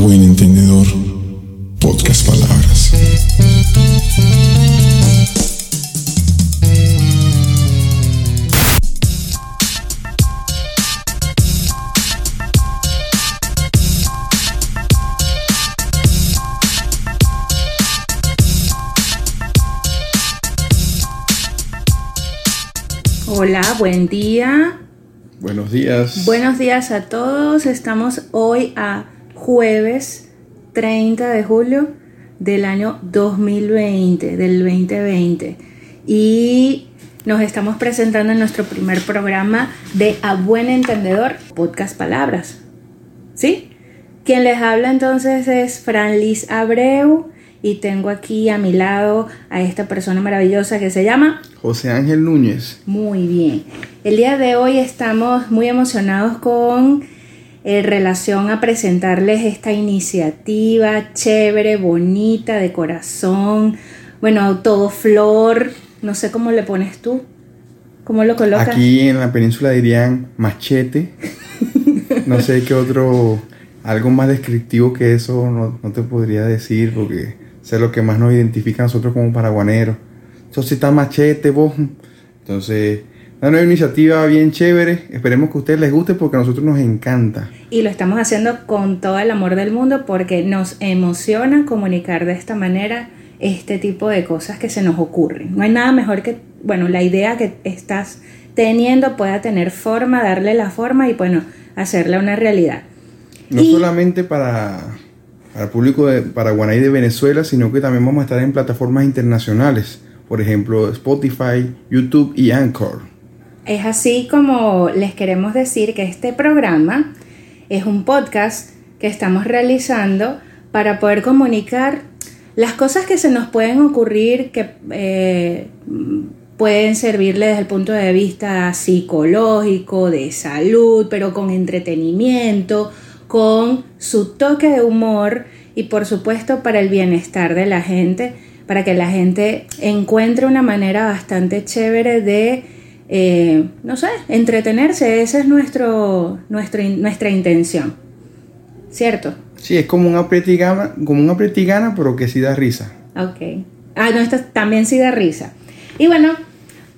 buen entendedor, podcast palabras. Hola, buen día. Buenos días. Buenos días a todos. Estamos hoy a jueves 30 de julio del año 2020, del 2020. Y nos estamos presentando en nuestro primer programa de A Buen Entendedor, Podcast Palabras. ¿Sí? Quien les habla entonces es Fran Liz Abreu y tengo aquí a mi lado a esta persona maravillosa que se llama José Ángel Núñez. Muy bien. El día de hoy estamos muy emocionados con en relación a presentarles esta iniciativa chévere, bonita, de corazón. Bueno, todo flor. No sé cómo le pones tú. ¿Cómo lo colocas? Aquí en la península dirían machete. no sé qué otro, algo más descriptivo que eso no, no te podría decir porque sé lo que más nos identifica a nosotros como paraguaneros. Entonces está machete, vos. Entonces, una nueva iniciativa bien chévere. Esperemos que a ustedes les guste porque a nosotros nos encanta. Y lo estamos haciendo con todo el amor del mundo porque nos emociona comunicar de esta manera este tipo de cosas que se nos ocurren. No hay nada mejor que, bueno, la idea que estás teniendo pueda tener forma, darle la forma y, bueno, hacerla una realidad. No Y- solamente para, para el público de Paraguay y de Venezuela, sino que también vamos a estar en plataformas internacionales. Por ejemplo, Spotify, YouTube y Anchor. Es así como les queremos decir que este programa es un podcast que estamos realizando para poder comunicar las cosas que se nos pueden ocurrir que eh, pueden servirle desde el punto de vista psicológico, de salud, pero con entretenimiento, con su toque de humor y por supuesto para el bienestar de la gente, para que la gente encuentre una manera bastante chévere de, eh, no sé, entretenerse. Esa es nuestro, nuestro, nuestra intención. ¿Cierto? Sí, es como una pretigana, como una pretigana, pero que sí da risa. Ok. Ah, no, esto también sí da risa. Y bueno,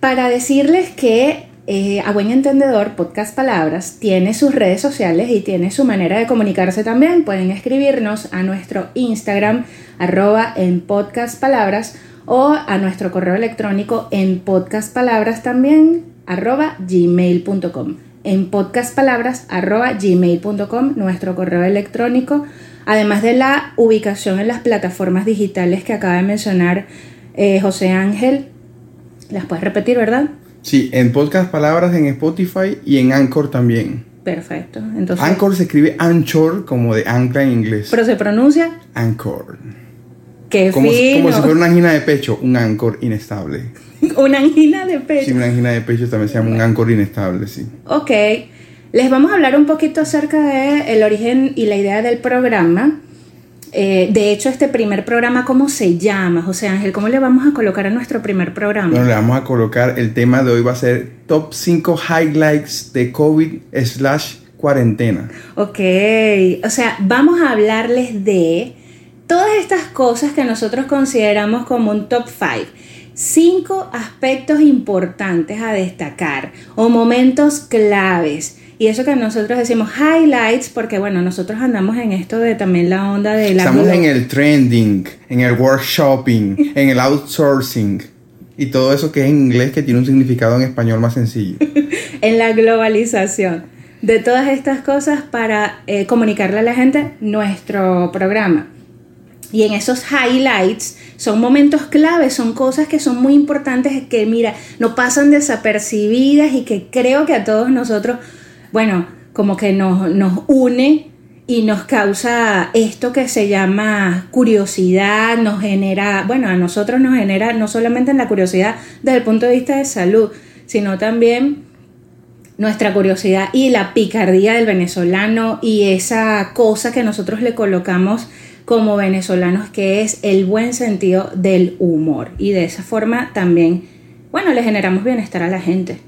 para decirles que eh, A Buen Entendedor, Podcast Palabras, tiene sus redes sociales y tiene su manera de comunicarse también. Pueden escribirnos a nuestro Instagram, arroba en Podcast Palabras, o a nuestro correo electrónico en podcastpalabras también, arroba gmail.com. En podcastpalabras, arroba gmail.com, nuestro correo electrónico, además de la ubicación en las plataformas digitales que acaba de mencionar eh, José Ángel. Las puedes repetir, ¿verdad? Sí, en Podcast Palabras en Spotify y en Anchor también. Perfecto. Entonces, Anchor se escribe Anchor, como de ancla en inglés. pero se pronuncia Anchor. Que Como, si- como si fuera una angina de pecho, un Anchor inestable. una angina de pecho. Sí, una angina de pecho también se llama un Anchor inestable, sí. Ok, les vamos a hablar un poquito acerca de el origen y la idea del programa. Eh, de hecho, este primer programa, ¿cómo se llama, José Ángel? ¿Cómo le vamos a colocar a nuestro primer programa? Bueno, le vamos a colocar, el tema de hoy va a ser top 5 highlights de COVID slash cuarentena. Ok, o sea, vamos a hablarles de todas estas cosas que nosotros consideramos como un top 5. Cinco aspectos importantes a destacar o momentos claves. Y eso que nosotros decimos highlights, porque bueno, nosotros andamos en esto de también la onda de la... Estamos en el trending, en el workshopping, en el outsourcing y todo eso que es en inglés que tiene un significado en español más sencillo. en la globalización de todas estas cosas para eh, comunicarle a la gente nuestro programa. Y en esos highlights son momentos claves, son cosas que son muy importantes que, mira, no pasan desapercibidas y que creo que a todos nosotros, bueno, como que nos, nos une y nos causa esto que se llama curiosidad, nos genera, bueno, a nosotros nos genera no solamente en la curiosidad desde el punto de vista de salud, sino también nuestra curiosidad y la picardía del venezolano y esa cosa que nosotros le colocamos como venezolanos que es el buen sentido del humor y de esa forma también bueno le generamos bienestar a la gente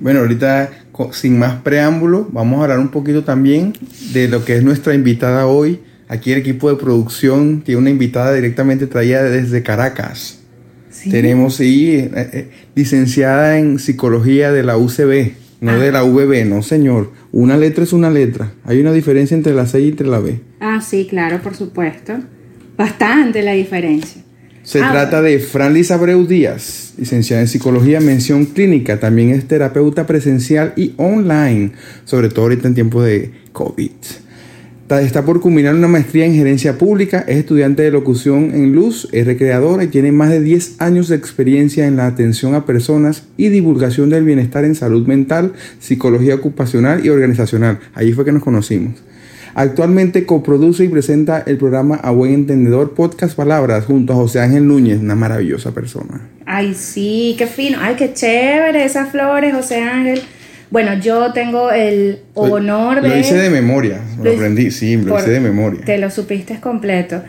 Bueno, ahorita sin más preámbulo, vamos a hablar un poquito también de lo que es nuestra invitada hoy, Aquí el equipo de producción tiene una invitada directamente traída desde Caracas. Sí. Tenemos, sí, eh, eh, licenciada en psicología de la UCB, no Ah. de la VB, no señor. Una letra es una letra. Hay una diferencia entre la C y entre la B. Ah, sí, claro, por supuesto. Bastante la diferencia. Se Ah, trata de Fran Liz Abreu Díaz, licenciada en psicología, mención clínica. También es terapeuta presencial y online, sobre todo ahorita en tiempo de COVID. Está por culminar una maestría en gerencia pública, es estudiante de locución en Luz, es recreadora y tiene más de 10 años de experiencia en la atención a personas y divulgación del bienestar en salud mental, psicología ocupacional y organizacional. Ahí fue que nos conocimos. Actualmente coproduce y presenta el programa A Buen Entendedor Podcast Palabras junto a José Ángel Núñez, una maravillosa persona. Ay, sí, qué fino. Ay, qué chévere esas flores, José Ángel. Bueno, yo tengo el honor de... Lo hice de memoria, me lo Lo- aprendí, sí, lo hice de memoria. Te lo supiste completo.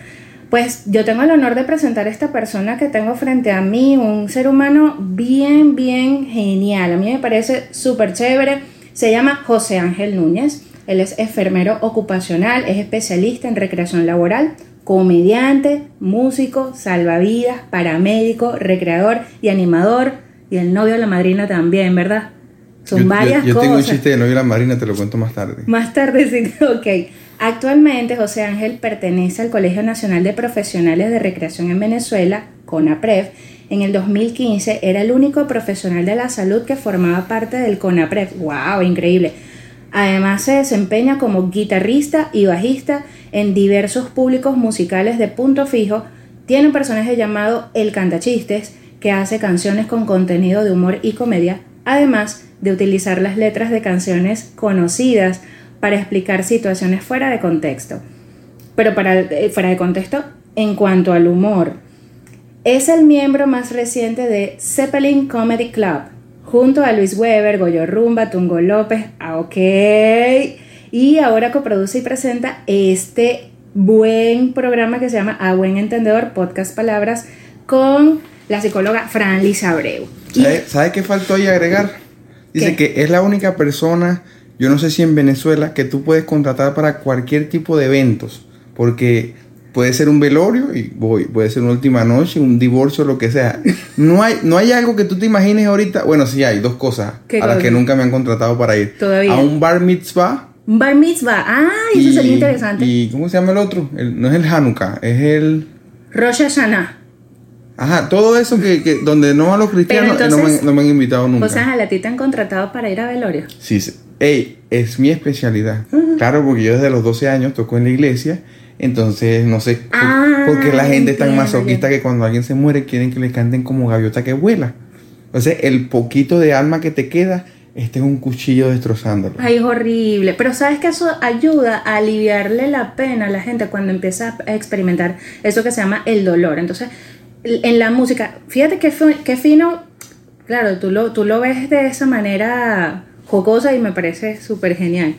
Pues yo tengo el honor de presentar a esta persona que tengo frente a mí, un ser humano bien, bien genial. A mí me parece súper chévere. Se llama José Ángel Núñez. Él es enfermero ocupacional, es especialista en recreación laboral, comediante, músico, salvavidas, paramédico, recreador y animador. Y el novio de la madrina también, ¿verdad? Son Yo- yo- varias yo, cosas. tengo un chiste de marina, te lo cuento más tarde. Más tarde sí, ok. Actualmente José Ángel pertenece al Colegio Nacional de Profesionales de Recreación en Venezuela, CONAPREV. En el 2015 era el único profesional de la salud que formaba parte del CONAPREV. ¡Wow! Increíble. Además se desempeña como guitarrista y bajista en diversos públicos musicales de punto fijo. Tiene un personaje llamado El Cantachistes que hace canciones con contenido de humor y comedia, además de utilizar las letras de canciones conocidas para explicar situaciones fuera de contexto. Pero para, eh, fuera de contexto en cuanto al humor. Es el miembro más reciente de Zeppelin Comedy Club, junto a Luis Weber, Goyo Rumba, Tungo López, ah, ok. Y ahora coproduce y presenta este buen programa que se llama A Buen Entendedor, Podcast Palabras, con la psicóloga Fran Liz Abreu. Y- ¿Sabe, qué faltó ahí agregar? Dice ¿Qué? que es la única persona, yo no sé si en Venezuela, que tú puedes contratar para cualquier tipo de eventos. Porque puede ser un velorio y voy, puede ser una última noche, un divorcio, lo que sea. No hay, no hay algo que tú te imagines ahorita. Bueno, sí hay dos cosas ¿Qué a las cosa? que nunca me han contratado para ir. Todavía. A un bar mitzvah. Un bar mitzvah, ay, eso sería interesante. ¿Y cómo se llama el otro? El- no es el Hanukkah, es el... Rosh Hashanah. Ajá, todo eso que, que donde no van los cristianos no, me, entonces- no me han invitado nunca. O sea, a ti te han contratado para ir a velorio. Sí, sí. Ey, es mi especialidad. Claro, porque yo desde los 12 años toco en la iglesia. Entonces, no sé Ah, por qué la gente es tan masoquista que cuando alguien se muere quieren que le canten como gaviota que vuela. Sea, el poquito de alma que te queda, este es un cuchillo destrozándolo. Ay, es horrible. Pero sabes que eso ayuda a aliviarle la pena a la gente cuando empieza a experimentar eso que se llama el dolor. Entonces, en la música, fíjate qué, qué fino. Claro, tú lo, tú lo ves de esa manera jocosa y me parece súper genial.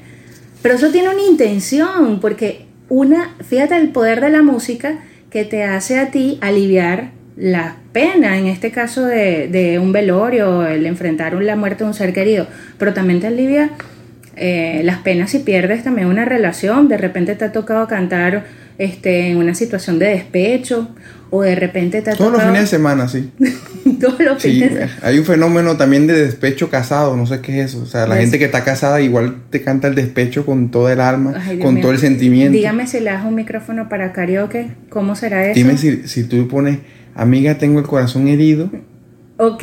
Pero eso tiene una intención, porque una, fíjate el poder de la música que te hace a ti aliviar la pena, en este caso de, de un velorio, el enfrentar la muerte de un ser querido, pero también te alivia eh, las penas si pierdes también una relación, de repente te ha tocado cantar este, en una situación de despecho, o de repente te ha Todos los fines de semana, sí. todos los Sí, fines de eh, hay un fenómeno también de despecho casado, no sé qué es eso. O sea, la Des- gente que está casada igual te canta el despecho con todo el alma, Ay, con mío. todo el sentimiento. Dígame si le das un micrófono para karaoke, ¿cómo será eso? Dime si, si tú pones, amiga, tengo el corazón herido. Ok,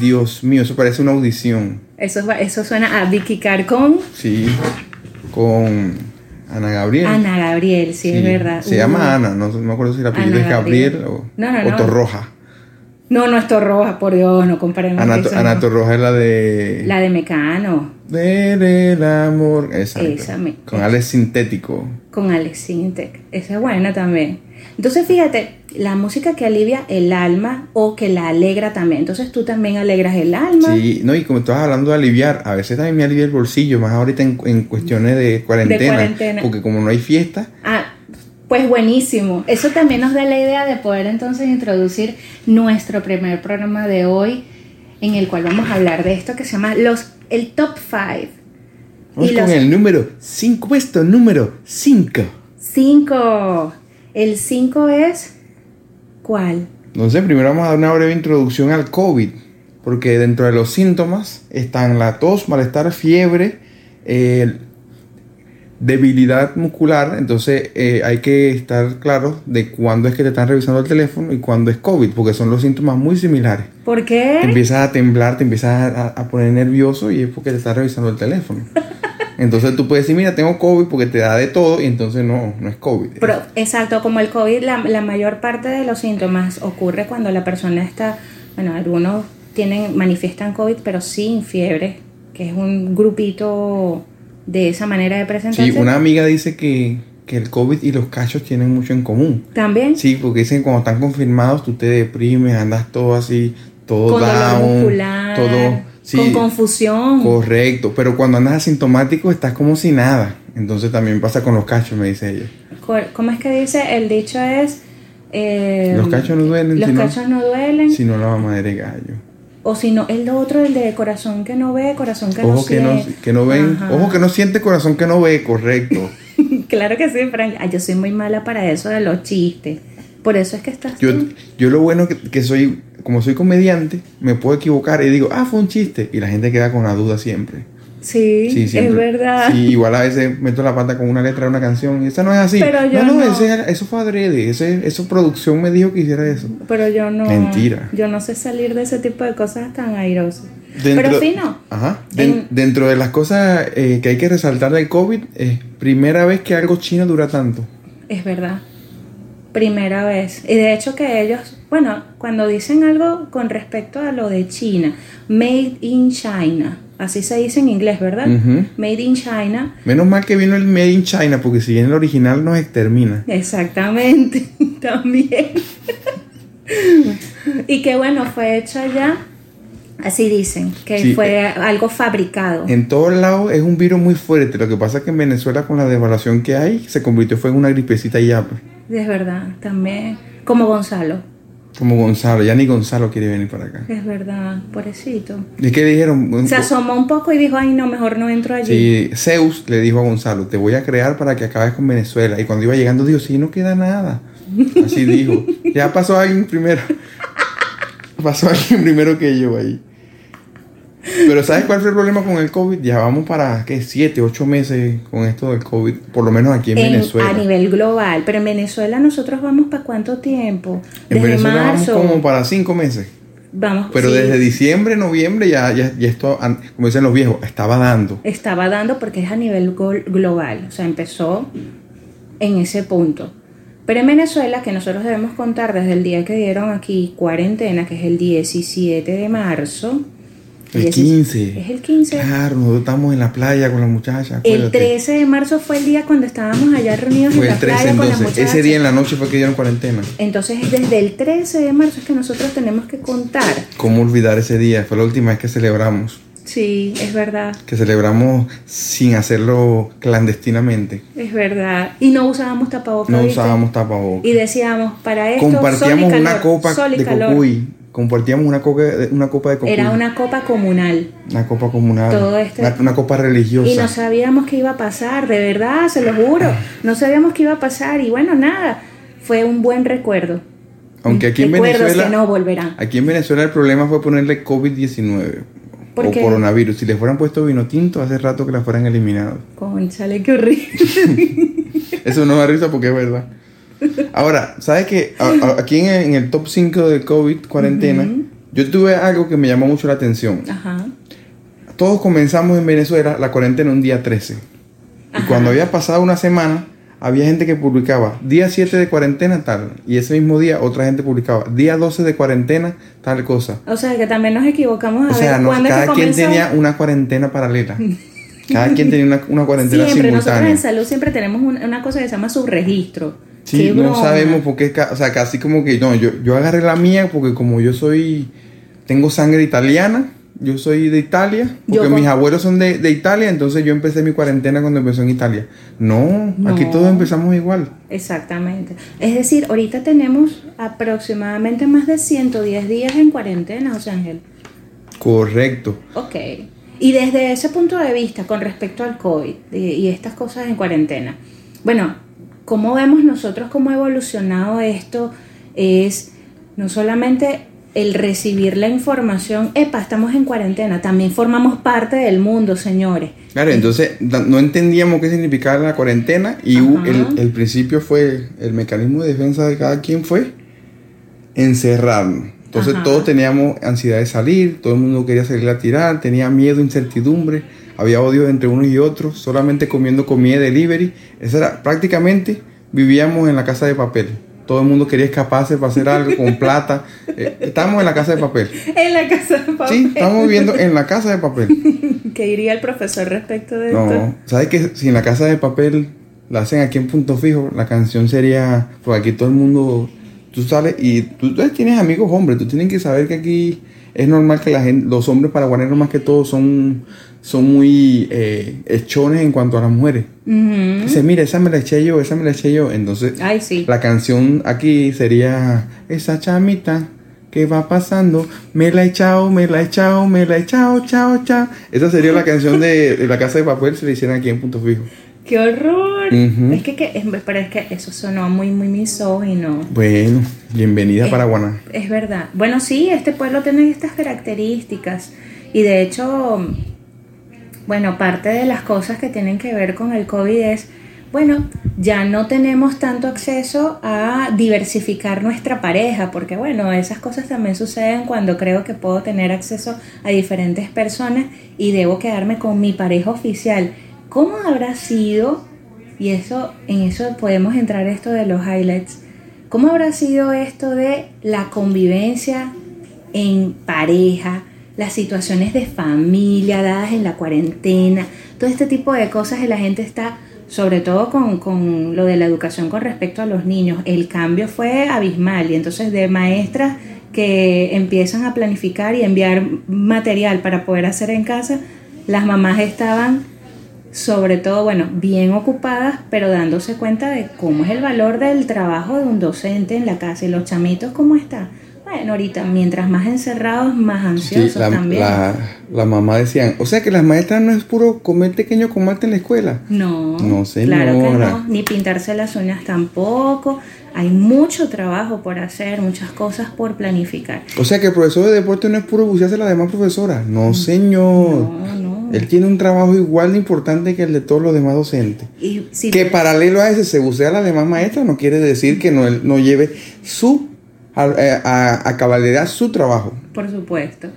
Dios mío, eso parece una audición. eso, eso suena a Vicky Carcón. Sí, con Ana Gabriel. Ana Gabriel, sí, es Sí, verdad. Se Uh. llama Ana, no, no me acuerdo si la apellido Ana es Gabriel, Gabriel. o, No, no, o. Torroja. No, no es Torroja, por Dios, no comparemos. Ana, eso, Ana no. Torroja es la de... La de Mecano, Ver el amor. Exacto. Esa me- Con Alex Sintético. con Alex Sintek. Esa es buena también. Entonces, fíjate, la música que alivia el alma o que la alegra también. Entonces, tú también alegras el alma. Sí, no, y como estabas hablando de aliviar, a veces también me alivia el bolsillo, más ahorita en, en cuestiones de cuarentena, cuarentena. Porque como no hay fiesta, Ah, pues buenísimo. Eso también nos da la idea de poder entonces introducir nuestro primer programa de hoy, en el cual vamos a hablar de esto que se llama los el top 5. vamos Y con los- el número 5, puesto número 5. Cinco. El 5 es. ¿Cuál? Entonces, primero vamos a dar una breve introducción al COVID, porque dentro de los síntomas están la tos, malestar, fiebre, eh, debilidad muscular. Entonces, eh, hay que estar claro de cuándo es que te están revisando el teléfono y cuándo es COVID, porque son los síntomas muy similares. ¿Por qué? Te empiezas a temblar, te empiezas a, a poner nervioso y es porque te están revisando el teléfono. Entonces tú puedes decir, mira, tengo COVID porque te da de todo y entonces no, no es COVID. Pero, exacto, como el COVID, la, la mayor parte de los síntomas ocurre cuando la persona está, bueno, algunos tienen, manifiestan COVID, pero sin fiebre, que es un grupito de esa manera de presentarse. Sí, una amiga dice que, que el COVID y los cachos tienen mucho en común. ¿También? Sí, porque dicen que cuando están confirmados tú te deprimes, andas todo así, todo con dolor down, muscular, todo... Sí, con confusión. Correcto, pero cuando andas asintomático estás como si nada. Entonces también pasa con los cachos, me dice ella. ¿Cómo es que dice? El dicho es... eh, Los cachos no duelen, Los sino- cachos no duelen. Si no la mamá de gallo. O si no, el otro, el de corazón que no ve, corazón que no Ojo que no, siente. que no ven, Ajá. ojo que no siente, corazón que no ve, correcto. claro que sí, Frank. Ay, yo soy muy mala para eso de los chistes. Por eso es que estás Yo, yo lo bueno que, que soy, como soy comediante, me puedo equivocar y digo, ah, fue un chiste. Y la gente queda con la duda siempre. Sí, Sí, es verdad. Sí, igual a veces meto la pata con una letra de una canción y esa no es así. Pero yo no, no, no. ese- eso fue adrede. Ese, eso producción me dijo que hiciera eso. Pero yo no. Mentira. Yo no sé salir de ese tipo de cosas tan airosas. Dentro- Pero fino. Ajá. Den- En- dentro de las cosas eh, que hay que resaltar del COVID, es primera vez que algo chino dura tanto. Es verdad. Primera vez. Y de hecho que ellos, bueno, cuando dicen algo con respecto a lo de China, made in China, así se dice en inglés, ¿verdad? Made in China. Menos mal que vino el Made in China, porque si viene el original nos extermina. Exactamente, también. y que bueno, fue hecho allá, así dicen, que Sí, fue algo fabricado. En todos lados es un virus muy fuerte. Lo que pasa es que en Venezuela, con la devaluación que hay, se convirtió fue en una gripecita y ya. pues. Es verdad, también. Como Gonzalo. Como Gonzalo, ya ni Gonzalo quiere venir para acá. Es verdad, pobrecito. ¿Y qué le dijeron? Se asomó un poco y dijo, ay no, mejor no entro allí. Sí, Zeus le dijo a Gonzalo, te voy a crear para que acabes con Venezuela. Y cuando iba llegando dijo, sí, no queda nada. Así dijo. Ya pasó alguien primero. Pasó alguien primero que yo ahí. Pero ¿sabes cuál fue el problema con el COVID? Ya vamos para, ¿qué? Siete, ocho meses con esto del COVID. Por lo menos aquí en, En- Venezuela. a nivel global. Pero en Venezuela nosotros vamos para cuánto tiempo? en Desde Venezuela marzo. vamos como para cinco meses. Vamos, Pero sí, desde diciembre, noviembre ya, ya, ya esto, como dicen los viejos, estaba dando. estaba dando porque es a nivel global. O sea, empezó en ese punto. Pero en Venezuela, que nosotros debemos contar desde el día que dieron aquí cuarentena, que es el 17 de marzo. El 16 15. Es el 15. Claro, nosotros estamos en la playa con las muchachas. El acuérdate. 13 de marzo fue el día cuando estábamos allá reunidos Fue en la el 13 playa con las entonces. muchachas. Ese día en la noche fue que dieron cuarentena. Entonces, desde el 13 de marzo es que nosotros tenemos que contar. ¿Cómo olvidar ese día? Fue la última vez que celebramos. Sí, es verdad, Que celebramos sin hacerlo clandestinamente. es verdad. Y no usábamos tapabocas. No ¿viste? usábamos tapabocas. Y decíamos, para esto, Compartíamos sol y una calor, copa sol y de calor. cocuy. Compartíamos una, coca, una copa de cocuy. Era una copa comunal. Una copa comunal. Todo este- Una, una copa religiosa. Y no sabíamos qué iba a pasar, de verdad, se lo juro. No sabíamos qué iba a pasar. Y bueno, nada, fue un buen recuerdo. Aunque aquí en Recuerdos Venezuela. que no volverán. Aquí en Venezuela el problema fue ponerle COVID-19. ¿Por o qué? coronavirus. Si le fueran puesto vino tinto, hace rato que la fueran eliminado. Conchale, qué horrible. Eso no da risa porque es verdad. Ahora, ¿sabes qué? A- a- Aquí en el, en el top 5 de COVID cuarentena, yo tuve algo que me llamó mucho la atención. Ajá. Todos comenzamos en Venezuela la cuarentena un día 13. Y Ajá. cuando había pasado una semana, había gente que publicaba día 7 de cuarentena tal. Y ese mismo día otra gente publicaba día 12 de cuarentena tal cosa. O sea, que también nos equivocamos a O sea, ver no, cuándo es que cada quien tenía una cuarentena paralela. Cada quien tenía una, una cuarentena Siempre, nosotros simultánea. en salud siempre tenemos un- una cosa que se llama subregistro. Sí, no sabemos por qué, o sea, casi como que, no, yo, yo agarré la mía porque como yo soy, tengo sangre italiana, yo soy de Italia, porque Yo mis abuelos son de, de Italia, entonces yo empecé mi cuarentena cuando empezó en Italia. No, aquí todos empezamos igual. Exactamente. Es decir, ahorita tenemos aproximadamente más de 110 días en cuarentena, José Ángel. Correcto. Ok. Y desde ese punto de vista, con respecto al COVID y, y estas cosas en cuarentena, bueno, cómo vemos nosotros cómo ha evolucionado esto es no solamente el recibir la información, epa, estamos en cuarentena, también formamos parte del mundo, señores. Claro, entonces no entendíamos qué significaba la cuarentena y el, el principio fue, el mecanismo de defensa de cada quien fue encerrarnos. Entonces Ajá. todos teníamos ansiedad de salir, todo el mundo quería salir a tirar, tenía miedo, incertidumbre, había odio entre unos y otros, solamente comiendo comida de delivery. Eso era prácticamente vivíamos en la casa de papel. Todo el mundo quería escaparse para hacer algo con plata. Eh, estábamos en la casa de papel. En la casa de papel. Sí, estamos viviendo en la casa de papel. ¿Qué diría el profesor respecto de esto? No, ¿sabes que si en la casa de papel la hacen aquí en punto fijo, la canción sería, pues aquí todo el mundo, tú sales y tú, tú tienes amigos hombres, tú tienes que saber que aquí es normal que la gente, los hombres paraguaneros más que todo son, son muy eh, hechones en cuanto a las mujeres. Ujú. Dice, mira, esa me la eché yo, esa me la eché yo. Entonces, Ay, sí. la canción aquí sería esa chamita que va pasando, me la he echado, me la he echado, me la he echado, chao, chao. Esa sería la canción de, de la casa de papel si la hicieran aquí en punto fijo. ¡Qué horror! Es que, que- es- pero es que eso sonó muy, muy misógino. Bueno, bienvenida Eh, para Guaná. Es verdad. Bueno, sí, este pueblo tiene estas características. Y de hecho, bueno, parte de las cosas que tienen que ver con el COVID es, bueno, ya no tenemos tanto acceso a diversificar nuestra pareja, porque bueno, esas cosas también suceden cuando creo que puedo tener acceso a diferentes personas y debo quedarme con mi pareja oficial. ¿Cómo habrá sido? Y eso, en eso podemos entrar esto de los highlights. ¿Cómo habrá sido esto de la convivencia en pareja, las situaciones de familia dadas en la cuarentena, todo este tipo de cosas y la gente está, sobre todo con, con lo de la educación con respecto a los niños, el cambio fue abismal y entonces de maestras que empiezan a planificar y enviar material para poder hacer en casa, las mamás estaban sobre todo, bueno, bien ocupadas, pero dándose cuenta de cómo es el valor del trabajo de un docente en la casa y los chamitos, ¿cómo está? Bueno, ahorita, mientras más encerrados, más Sí, ansiosos la, también. la, la mamá decían, o sea que las maestras no es puro comer pequeño con malte en la escuela. No, No, claro que no, ni pintarse las uñas tampoco. Hay mucho trabajo por hacer, muchas cosas por planificar. O sea que el profesor de deporte no es puro bucearse a las demás profesoras. No, señor. No, no. Él tiene un trabajo igual de importante que el de todos los demás docentes. Y si Que paralelo a ese se bucea a la demás maestra no quiere decir que no, él no lleve su a, a, a su trabajo. Por supuesto.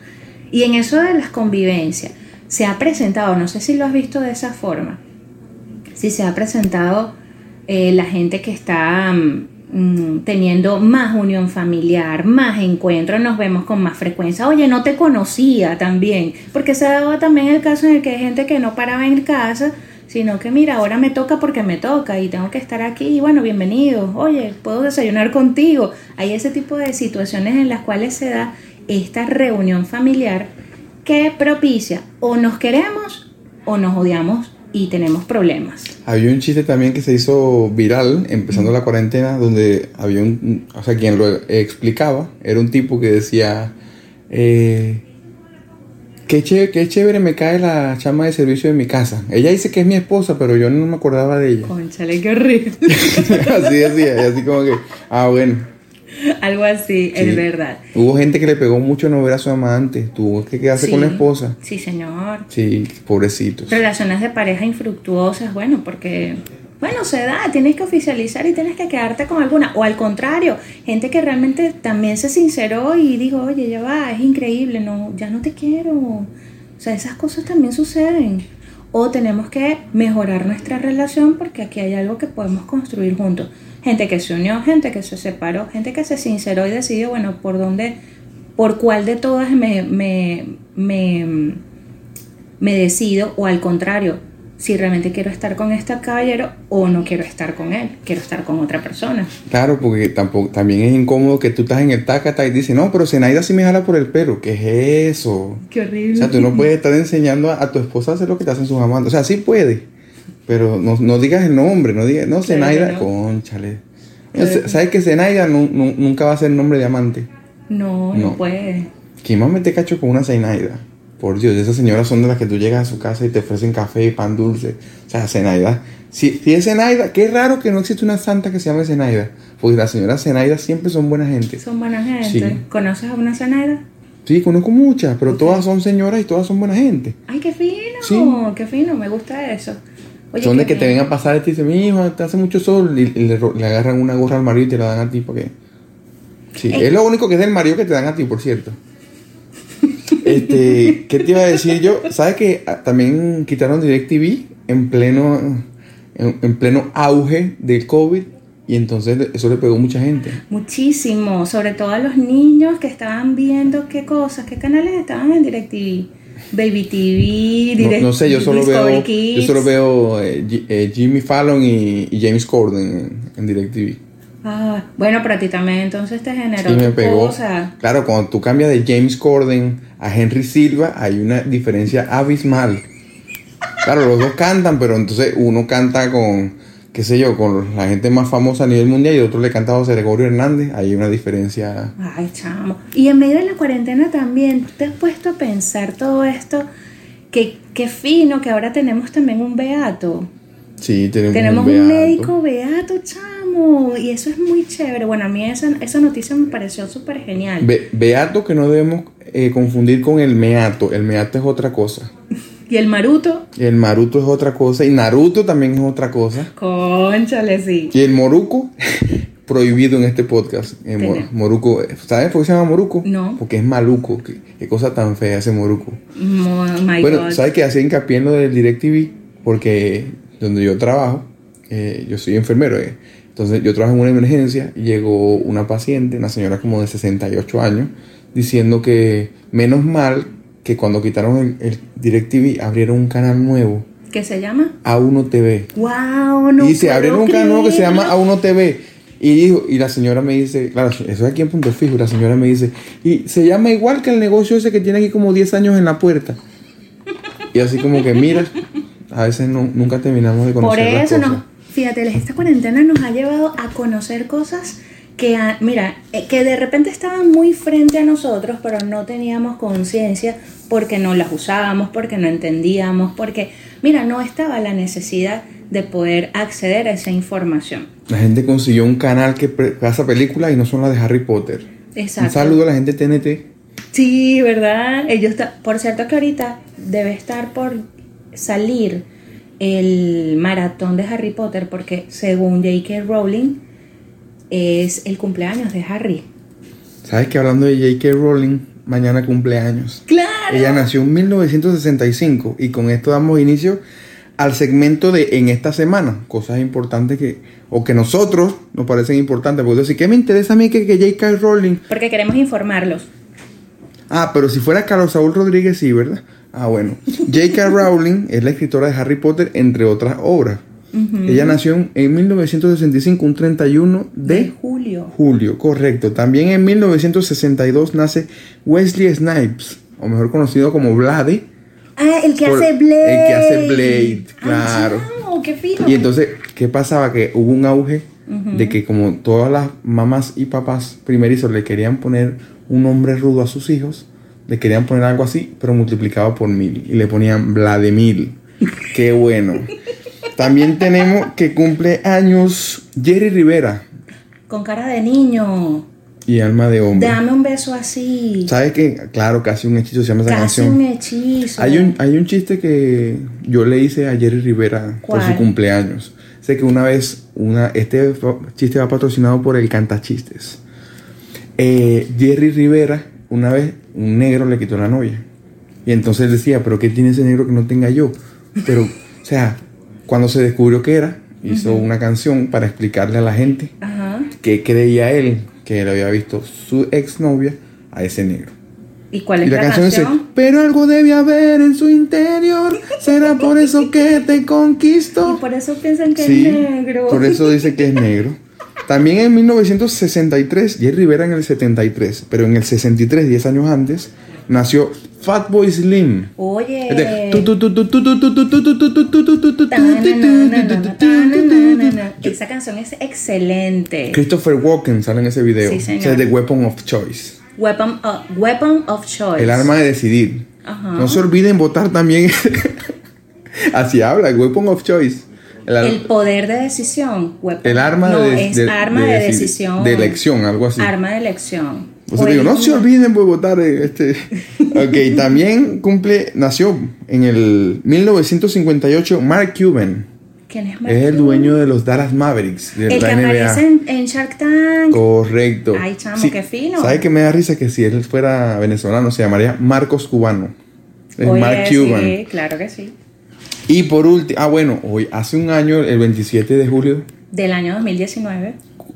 Y en eso de las convivencias, se ha presentado, no sé si lo has visto de esa forma, si se ha presentado eh, la gente que está mm, mm, teniendo más unión familiar, más encuentros, nos vemos con más frecuencia. Oye, no te conocía también, porque se ha también el caso en el que hay gente que no paraba en casa, sino que mira, ahora me toca porque me toca y tengo que estar aquí y bueno, bienvenido. Oye, puedo desayunar contigo. Hay ese tipo de situaciones en las cuales se da esta reunión familiar que propicia o nos queremos o nos odiamos y tenemos problemas. Había un chiste también que se hizo viral empezando la cuarentena donde había un, o sea, quien lo explicaba, era un tipo que decía, eh, qué, chévere, qué chévere me cae la chama de servicio de mi casa. Ella dice que es mi esposa, pero yo no me acordaba de ella. Conchale, qué horrible. así y así como que, ah, bueno. Algo así, Sí. es verdad. Hubo gente que le pegó mucho no ver a su amante, tuvo que quedarse con la Sí. esposa. Sí, señor. Sí, pobrecitos. Relaciones de pareja infructuosas, bueno, porque, bueno, se da, tienes que oficializar y tienes que quedarte con alguna. O al contrario, gente que realmente también se sinceró y dijo, oye, ya va, es increíble, no, ya no te quiero. O sea, esas cosas también suceden. O tenemos que mejorar nuestra relación porque aquí hay algo que podemos construir juntos. Gente que se unió, gente que se separó, gente que se sinceró y decidió, bueno, por dónde, por cuál de todas me, me, me, me decido o al contrario, si realmente quiero estar con este caballero o no quiero estar con él, quiero estar con otra persona. Claro, porque tampoco, también es incómodo que tú estás en el tacata y dices, no, pero Zenaida sí me jala por el pelo. ¿Qué es eso? Qué horrible. O sea, tú no puedes estar enseñando a, a tu esposa a hacer lo que te hacen sus amantes. O sea, sí puede, pero no, no digas el nombre, no digas, no, Zenaida, no. conchale. Claro no. ¿Sabes que Zenaida nu- nu- nunca va a ser nombre de amante? No, no, No. puede. ¿Quién más mete cacho con una Zenaida? Por Dios, esas señoras son de las que tú llegas a su casa y te ofrecen café y pan dulce. O sea, Zenaida. Si, si es Zenaida, qué raro que no existe una santa que se llame Zenaida. Porque las señoras Zenaida siempre son buena gente. Son buena gente. Sí. ¿Conoces a una Zenaida? Sí, conozco muchas, pero todas son señoras y todas son buena gente. Ay, qué fino, Sí. qué fino, me gusta eso. Oye, son de que te bien. ven a pasar y te dicen, mi hijo, te hace mucho sol. Y, y le, ro- le agarran una gorra al marido y te la dan a ti porque. Sí, Eh. es lo único que es del marido que te dan a ti, por cierto. Este, ¿qué te iba a decir yo? ¿Sabes que ah, también quitaron DirecTV en pleno, en, en pleno auge del COVID? Y entonces eso le pegó a mucha gente. Muchísimo, sobre todo a los niños que estaban viendo qué cosas, qué canales estaban en DirecTV. Baby TV, No, Direct, no sé, yo solo Discovery veo, Kids. yo solo veo eh, eh, Jimmy Fallon y, y James Corden en, en DirecTV. Ah, bueno, pero a ti también entonces te generó Y me pegó. cosa. Claro, cuando tú cambias de James Corden a Henry Silva, hay una diferencia abismal. Claro, los dos cantan, pero entonces uno canta con, qué sé yo, con la gente más famosa a nivel mundial y el otro le canta a José Gregorio Hernández. Hay una diferencia. Ay, chamo. Y en medio de la cuarentena también, ¿te has puesto a pensar todo esto? Que, qué fino que ahora tenemos también un beato. Sí, tenemos, Tenemos un, beato. médico beato, chamo. Y eso es muy chévere. Bueno, a mí esa, esa noticia me pareció súper genial. Be- beato que no debemos eh, confundir con el meato. El meato es otra cosa. y el maruto, El maruto es otra cosa. Y Naruto también es otra cosa. conchale, sí. Y el moruco, prohibido en este podcast. Tenemos. moruco, ¿sabes por qué se llama moruco? No. Porque es maluco. Qué, qué cosa tan fea ese moruco. Oh, my bueno, God. ¿sabes que hacía hincapié en lo del DirecTV? Porque donde yo trabajo, eh, yo soy enfermero. eh. Entonces yo trabajo en una emergencia y llegó una paciente, una señora como de 68 años, diciendo que menos mal que cuando quitaron el, el DirecTV abrieron un canal nuevo, ¿Qué se llama? A1 TV. ¡Wow! No y puedo abrieron un canal nuevo que se llama creerlo. A1 TV. Y dijo, y la señora me dice, claro, eso es aquí en Punto Fijo, la señora me dice, y se llama igual que el negocio ese que tiene aquí como 10 años en la puerta. Y así como que, mira, a veces no, nunca terminamos de Por conocer las eso cosas. no. Fíjate, esta cuarentena nos ha llevado a conocer cosas que, a- mira, eh, que de repente estaban muy frente a nosotros, pero no teníamos conciencia porque no las usábamos, porque no entendíamos, porque, mira, no estaba la necesidad de poder acceder a esa información. La gente consiguió un canal que pasa películas y no son las de Harry Potter. Exacto. Un saludo a la gente TNT. Sí, ¿verdad? Ellos por cierto que ahorita debe estar por salir el maratón de Harry Potter porque según J.K. Rowling es el cumpleaños de Harry. ¿Sabes que hablando de J.K. Rowling, mañana cumpleaños? ¡Claro! Ella nació en 1965 y con esto damos inicio al segmento de en esta semana, cosas importantes que, o que nosotros nos parecen importantes, porque decir, ¿qué me interesa a mí que, que J.K. Rowling? Porque queremos informarlos. Ah, pero si fuera Carlos Saúl Rodríguez, sí, ¿verdad? Ah, bueno. J.K. Rowling es la escritora de Harry Potter, entre otras obras. Ella nació en, en 1965, un 31 De de julio. julio, correcto. También en 1962 nace Wesley Snipes, o mejor conocido como Blade. Ah, el que hace Blade. el que hace Blade, Ah, claro. chamo, qué fino. Y entonces, ¿qué pasaba? Que hubo un auge de que como todas las mamás y papás primerizos le querían poner un nombre rudo a sus hijos, le querían poner algo así, pero multiplicado por mil. Y le ponían Vladimir. Qué bueno. También tenemos que cumple años Jerry Rivera Con cara de niño. y alma de hombre. Dame un beso así. ¿Sabes qué? Claro, casi un hechizo se llama esa Casi canción. un hechizo. Hay un, hay un chiste que yo le hice a Jerry Rivera por su cumpleaños. Sé que una vez, una, este chiste va patrocinado por el Cantachistes. Eh, Jerry Rivera, una vez, un negro le quitó la novia. Y entonces él decía, pero ¿qué tiene ese negro que no tenga yo? Pero, o sea, cuando se descubrió que era, hizo una canción para explicarle a la gente Ajá. que creía él que él había visto su exnovia a ese negro. ¿Y cuál es Y la la, canción dice, canción? pero algo debe haber en su interior, será por eso que te Y conquisto. por eso piensan que Sí, es negro. por eso dice que es negro. También en 1963, Jerry Rivera en el 73, pero en el 63, 10 años antes, nació Fatboy Slim. Oye. Esa canción es excelente. Christopher Walken sale en ese video. Sí, señor. O sea, The Weapon of Choice. Weapon, weapon of Choice. El arma de decidir. Ajá. No se olviden votar también. Así habla, Weapon of Choice. El, El poder de decisión. weapon. el arma no, de, es de- arma de, deci- decisión. De elección, algo así. Arma de elección. O sea, O digo, no se olviden de votar. eh, Este. Ok, también cumple, nació en el 1958 Mark Cuban. ¿Quién es Mark Es el dueño de los Dallas Mavericks de El que la NBA. aparece en, en Shark Tank. Correcto. Ay, chamo, qué fino. ¿Sabe que me da risa que si él fuera venezolano se llamaría Marcos Cubano? Es Oye, Mark Cuban. Sí, claro que sí. Y por último, ah bueno, hoy hace un año, el 27 de julio, Del año 2019.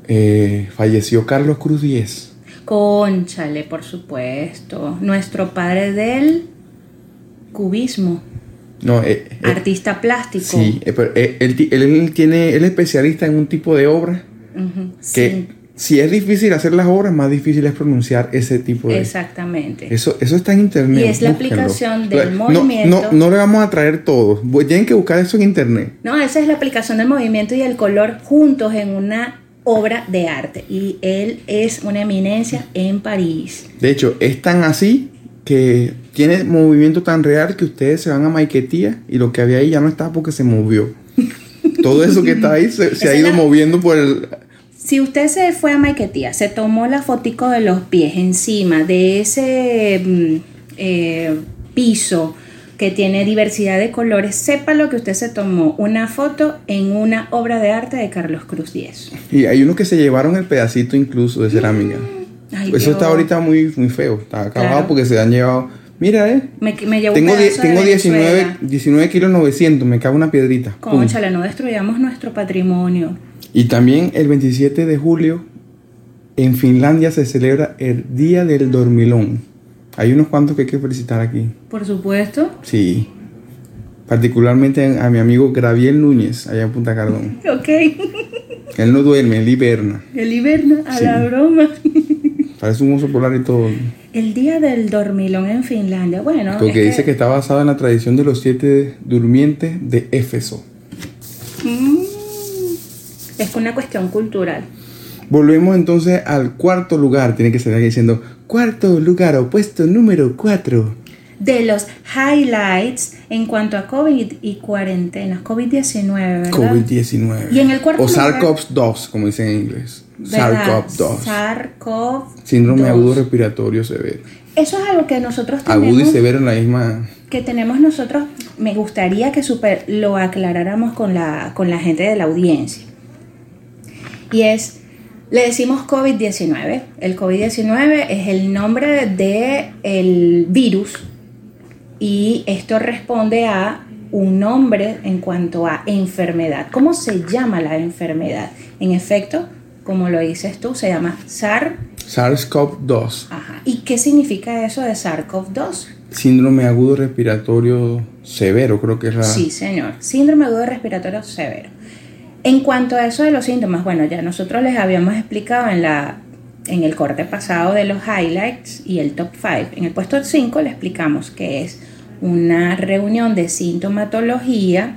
eh, falleció Carlos Cruz Díez. Conchale, por supuesto. Nuestro padre del cubismo. No, eh, eh, artista plástico. sí, eh, pero, eh, él, él- él tiene, él es especialista en un tipo de obra que sí, si es difícil hacer las obras, más difícil es pronunciar ese tipo de... exactamente. Eso, eso está en internet. Y es la búsquenlo. aplicación del No- movimiento. No, no, le vamos a traer todo. Voy- Tienen que buscar eso en internet. No, esa es la aplicación del movimiento y el color juntos en una obra de arte. Y él es una eminencia en París. De hecho, es tan así que tiene movimiento tan real que ustedes se van a Maiquetía y lo que había ahí ya no está porque se movió. Todo eso que está ahí se, ha ido la- moviendo por el... Si usted se fue a Maiquetía, se tomó la fotico de los pies encima de ese mm, eh, piso que tiene diversidad de colores, sepa lo que usted se tomó una foto en una obra de arte de Carlos Cruz Díez. Y hay unos que se llevaron el pedacito incluso de cerámica. Ay, Eso está ahorita muy, muy feo. Está acabado Claro. porque se han llevado... Mira, eh. Me, me llevó Tengo, un de tengo 19, Venezuela. 19 kilos 900. Me cago una piedrita. Pum. Cónchale, no destruyamos nuestro patrimonio. Y también el 27 de julio en Finlandia se celebra el Día del Dormilón. Hay unos cuantos que hay que felicitar aquí. Por supuesto. Sí. Particularmente a mi amigo Graviel Núñez, allá en Punta Cardón. Ok. Él no duerme, él hiberna. El hiberna a Sí. la broma. Parece un oso polar y todo. El día del dormilón en Finlandia. Bueno, Porque dice que está basado en la tradición de los siete durmientes de Éfeso. Mm, es una cuestión cultural. Volvemos entonces al cuarto lugar. Tiene que ser aquí diciendo cuarto lugar, opuesto número cuatro. De los highlights en cuanto a COVID y cuarentenas. COVID-19, ¿verdad? COVID-19. Y en el cuarto O lugar- SARS-CoV-2, como dicen en inglés. ¿Verdad? SARS-CoV-2. SARS-CoV. Síndrome agudo respiratorio severo. Eso es algo que nosotros tenemos. Agudo y severo en la misma. que tenemos nosotros, me gustaría que super, lo aclaráramos con la, con la gente de la audiencia. Y es, le decimos COVID-19. El COVID-19 es el nombre del virus y esto responde a un nombre en cuanto a enfermedad. ¿Cómo se llama la enfermedad? En efecto, como lo dices tú, se llama SARS. SARS-CoV-2. Ajá. ¿Y qué significa eso de SARS-CoV-2? Síndrome agudo respiratorio severo, creo que es la. Sí, señor. Síndrome agudo respiratorio severo. En cuanto a eso de los síntomas, bueno, ya nosotros les habíamos explicado en la en el corte pasado de los highlights y el top 5. En el puesto 5 le explicamos que es una reunión de sintomatología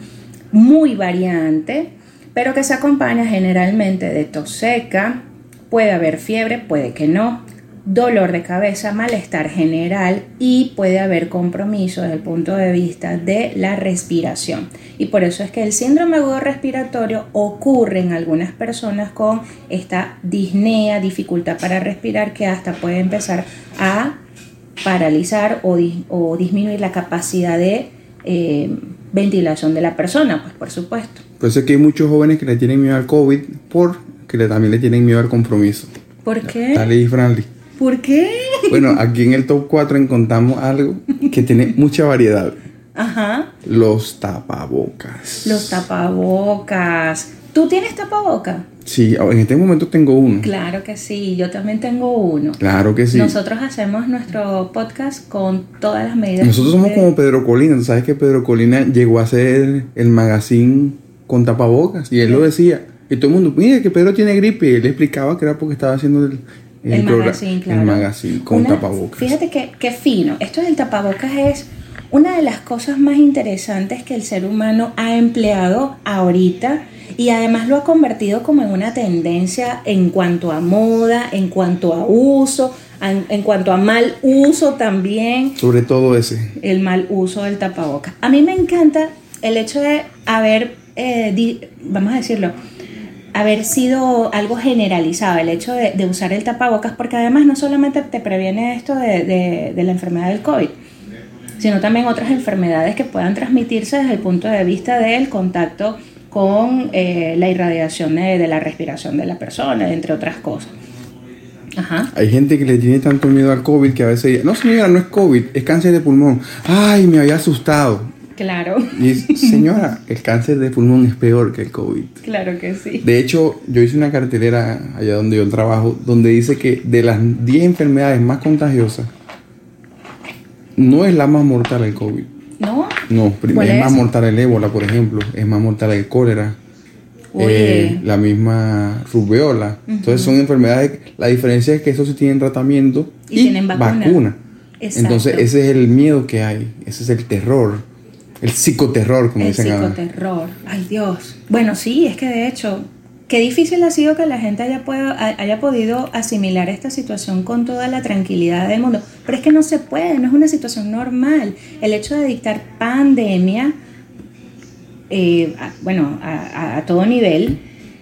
muy variante, pero que se acompaña generalmente de tos seca, puede haber fiebre, puede que no, dolor de cabeza, malestar general y puede haber compromiso desde el punto de vista de la respiración. Y por eso es que el síndrome agudo respiratorio ocurre en algunas personas con esta disnea, dificultad para respirar, que hasta puede empezar a paralizar o, dis- o disminuir la capacidad de eh, ventilación de la persona, pues por supuesto. Por eso es que hay muchos jóvenes que le tienen miedo al COVID porque le- también le tienen miedo al compromiso. ¿Por qué? Dale y Franly. ¿Por qué? Bueno, aquí en el top 4 encontramos algo que tiene mucha variedad. Ajá. Los tapabocas. Los tapabocas. ¿Tú tienes tapaboca? Sí, en este momento tengo uno. Claro que sí, yo también tengo uno. Claro que sí. Nosotros hacemos nuestro podcast con todas las medidas. Nosotros somos de- como Pedro Colina. Tú sabes que Pedro Colina llegó a ser el magazine con tapabocas. Y él lo decía. Y todo el mundo, mire que Pedro tiene gripe. Y él explicaba que era porque estaba haciendo el, el, magazine, claro. el magazine con Una- tapabocas. Fíjate que, qué fino. Esto del tapabocas es una de las cosas más interesantes que el ser humano ha empleado ahorita y además lo ha convertido como en una tendencia en cuanto a moda, en cuanto a uso, en, en cuanto a mal uso también. Sobre todo ese. El mal uso del tapabocas. A mí me encanta el hecho de haber, eh, di- vamos a decirlo, haber sido algo generalizado, el hecho de, usar el tapabocas, porque además no solamente te previene esto de, de- la enfermedad del COVID, sino también otras enfermedades que puedan transmitirse desde el punto de vista del contacto con eh, la irradiación de, la respiración de la persona, entre otras cosas. Ajá. Hay gente que le tiene tanto miedo al COVID que a veces no señora, no es COVID, es cáncer de pulmón. Ay, me había asustado. Claro, Y señora, el cáncer de pulmón es peor que el COVID. claro que sí. De hecho, yo hice una cartelera allá donde yo trabajo, donde dice que de las 10 enfermedades más contagiosas, no es la más mortal el COVID. ¿No? No, ¿Cuál es, es? más mortal el ébola, por ejemplo, es más mortal el cólera, eh, la misma rubeola. Entonces son enfermedades, la diferencia es que eso sí tienen tratamiento Y y, tienen vacuna. Exacto. Entonces ese es el miedo que hay, ese es el terror, el psicoterror, como El dicen ahora. psicoterror. Ay, Dios. Bueno, sí, es que de hecho, qué difícil ha sido que la gente haya, puedo- ha- haya podido asimilar esta situación con toda la tranquilidad del mundo. Pero es que no se puede, no es una situación normal. El hecho de dictar pandemia, eh, a- bueno, a todo nivel,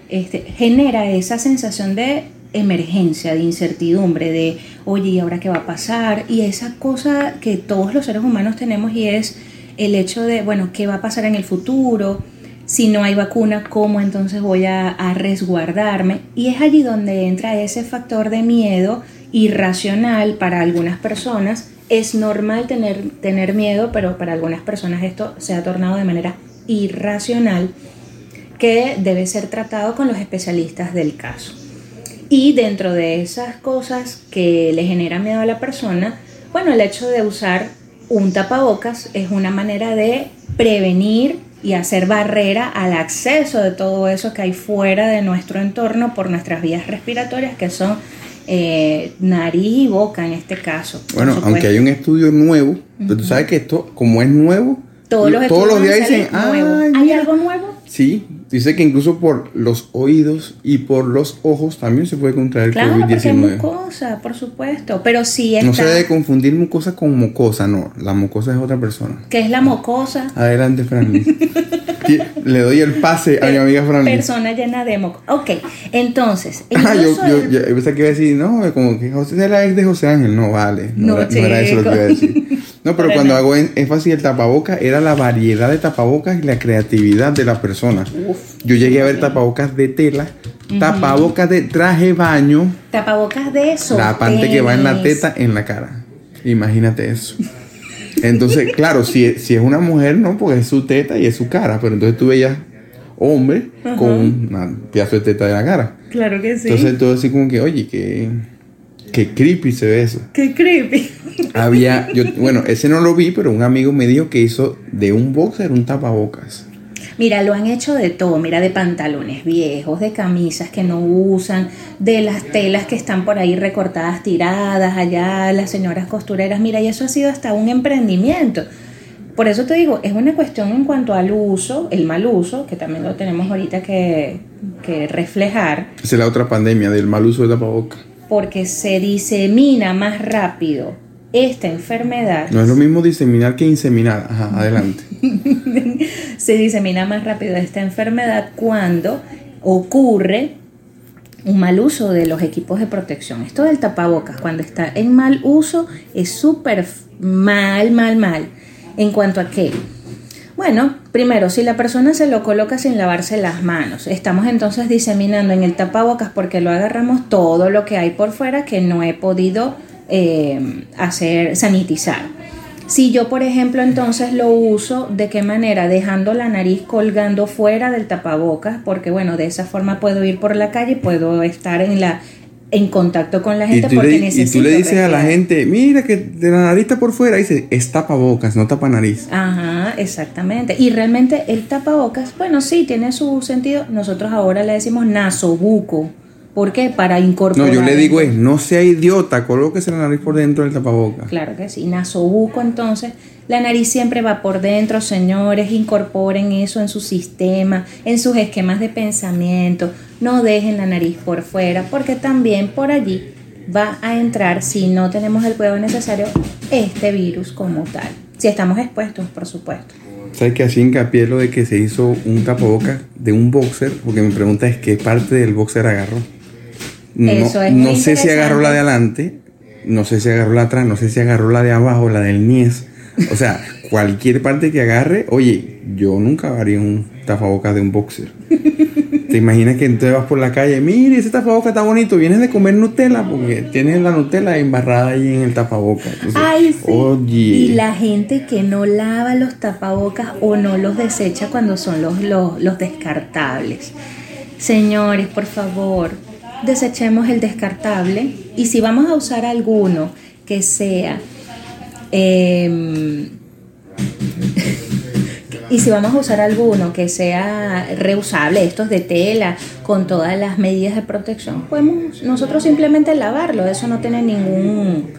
este, genera esa sensación de emergencia, de incertidumbre, de, oye, ¿y ahora qué va a pasar? Y esa cosa que todos los seres humanos tenemos y es el hecho de, bueno, ¿qué va a pasar en el futuro? Si no hay vacuna, ¿cómo entonces voy a, resguardarme? Y es allí donde entra ese factor de miedo irracional para algunas personas. Es normal tener, tener miedo, pero para algunas personas esto se ha tornado de manera irracional que debe ser tratado con los especialistas del caso. Y dentro de esas cosas que le generan miedo a la persona, bueno, el hecho de usar un tapabocas es una manera de prevenir y hacer barrera al acceso de todo eso que hay fuera de nuestro entorno por nuestras vías respiratorias, que son eh, nariz y boca en este caso. Bueno, aunque hay un estudio nuevo, pero tú sabes que esto, como es nuevo, todos los, todos los días dicen. "Ay, ¿Hay mira". algo nuevo? Sí, dice que incluso por los oídos y por los ojos también se puede contraer Claro, porque hay COVID-19. mucosa, por supuesto, pero sí está... No se debe confundir mucosa con mocosa, no. La mocosa es otra persona. que es la mocosa? Adelante. Que Le doy el pase a mi amiga Franlis. Persona llena de moco. Ok, entonces, Ah, yo, yo, yo pensé que iba a decir, no, como que José es la ex de José Ángel. No, vale. No, No, era, no era eso lo que iba a decir. No, pero cuando hago énfasis el tapabocas, era la variedad de tapabocas y la creatividad de la persona. Yo llegué a ver tapabocas de tela, tapabocas de traje baño, tapabocas de eso. la parte que va en la teta en la cara. Imagínate eso. Entonces, claro, si, si es una mujer, no, porque es su teta y es su cara. Pero entonces tú veías hombre con un pedazo de teta de la cara. Claro que sí. Entonces todo así como que, oye, qué, qué creepy se ve eso. Qué creepy. Había, yo, bueno, ese no lo vi, pero un amigo me dijo que hizo de un boxer un tapabocas. Mira, lo han hecho de todo, mira, de pantalones viejos, de camisas que no usan, de las telas que están por ahí recortadas, tiradas, allá las señoras costureras, mira, y eso ha sido hasta un emprendimiento. Por eso te digo, es una cuestión en cuanto al uso, el mal uso, que también lo tenemos ahorita que, que reflejar, Esa es la otra pandemia del mal uso de tapabocas. Porque se disemina más rápido esta enfermedad. No es lo mismo diseminar que inseminar. Ajá, adelante. se disemina más rápido esta enfermedad cuando ocurre un mal uso de los equipos de protección. Esto del tapabocas, cuando está en mal uso, es súper mal, mal, mal. ¿En cuanto a qué? Bueno, primero, si la persona se lo coloca sin lavarse las manos, estamos entonces diseminando en el tapabocas porque lo agarramos todo lo que hay por fuera que no he podido eh, hacer sanitizar. Si yo, por ejemplo, entonces lo uso, ¿de qué manera? Dejando la nariz colgando fuera del tapabocas, porque bueno, de esa forma puedo ir por la calle, puedo estar en la en contacto con la Y gente tú, porque le, y necesito tú le dices a la gente, mira que de la nariz está por fuera, dice, es tapabocas, no tapa nariz. Ajá, exactamente. Y realmente el tapabocas, bueno, sí, tiene su sentido. Nosotros ahora le decimos nasobuco, ¿Por qué? Para incorporar. No, yo le digo es, no sea idiota, colóquese la nariz por dentro del tapabocas. Claro que sí. Nasobuco, entonces, la nariz siempre va por dentro, señores. Incorporen eso en su sistema, en sus esquemas de pensamiento. No dejen la nariz por fuera, porque también por allí va a entrar, si no tenemos el cuidado necesario, este virus como tal. Si estamos expuestos, por supuesto. ¿Sabes que así hincapié lo de que se hizo un tapabocas de un boxer? Porque mi pregunta es qué parte del boxer agarró. No, es no sé si agarró la de adelante, no sé si agarró la atrás, no sé si agarró la de abajo, la del niés. O sea, cualquier parte que agarre, oye, yo nunca haría un tapabocas de un boxer. ¿Te imaginas que entonces vas por la calle? Mire, ese tapabocas está bonito. Vienes de comer Nutella porque tienes la Nutella embarrada ahí en el tapabocas. Entonces, Ay, sí. Oye. Y la gente que no lava los tapabocas o no los desecha cuando son los, los, los descartables. Señores, por favor, desechemos el descartable y si vamos a usar alguno que sea... em, y si vamos a usar alguno que sea reusable, estos de tela, con todas las medidas de protección, podemos nosotros simplemente lavarlo, eso no tiene ningún,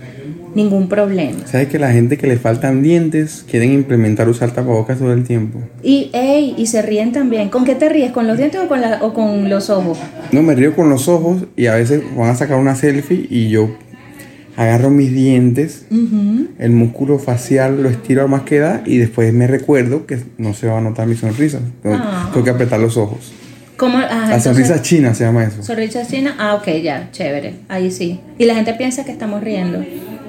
ningún problema. ¿Sabes que la gente que le faltan dientes quieren implementar usar tapabocas todo el tiempo? Y, ey, y se ríen también. ¿Con qué te ríes? ¿Con los dientes o con, la- o con los ojos? No, me río con los ojos y a veces van a sacar una selfie y yo agarro mis dientes, el músculo facial lo estiro a más que da y después me recuerdo que no se va a notar mi sonrisa. Tengo, Ah. tengo que apretar los ojos. ¿Cómo? Ajá, La entonces- sonrisa china se llama eso. Sonrisa china. Ah, ok, ya, chévere. Ahí sí. Y la gente piensa que estamos riendo.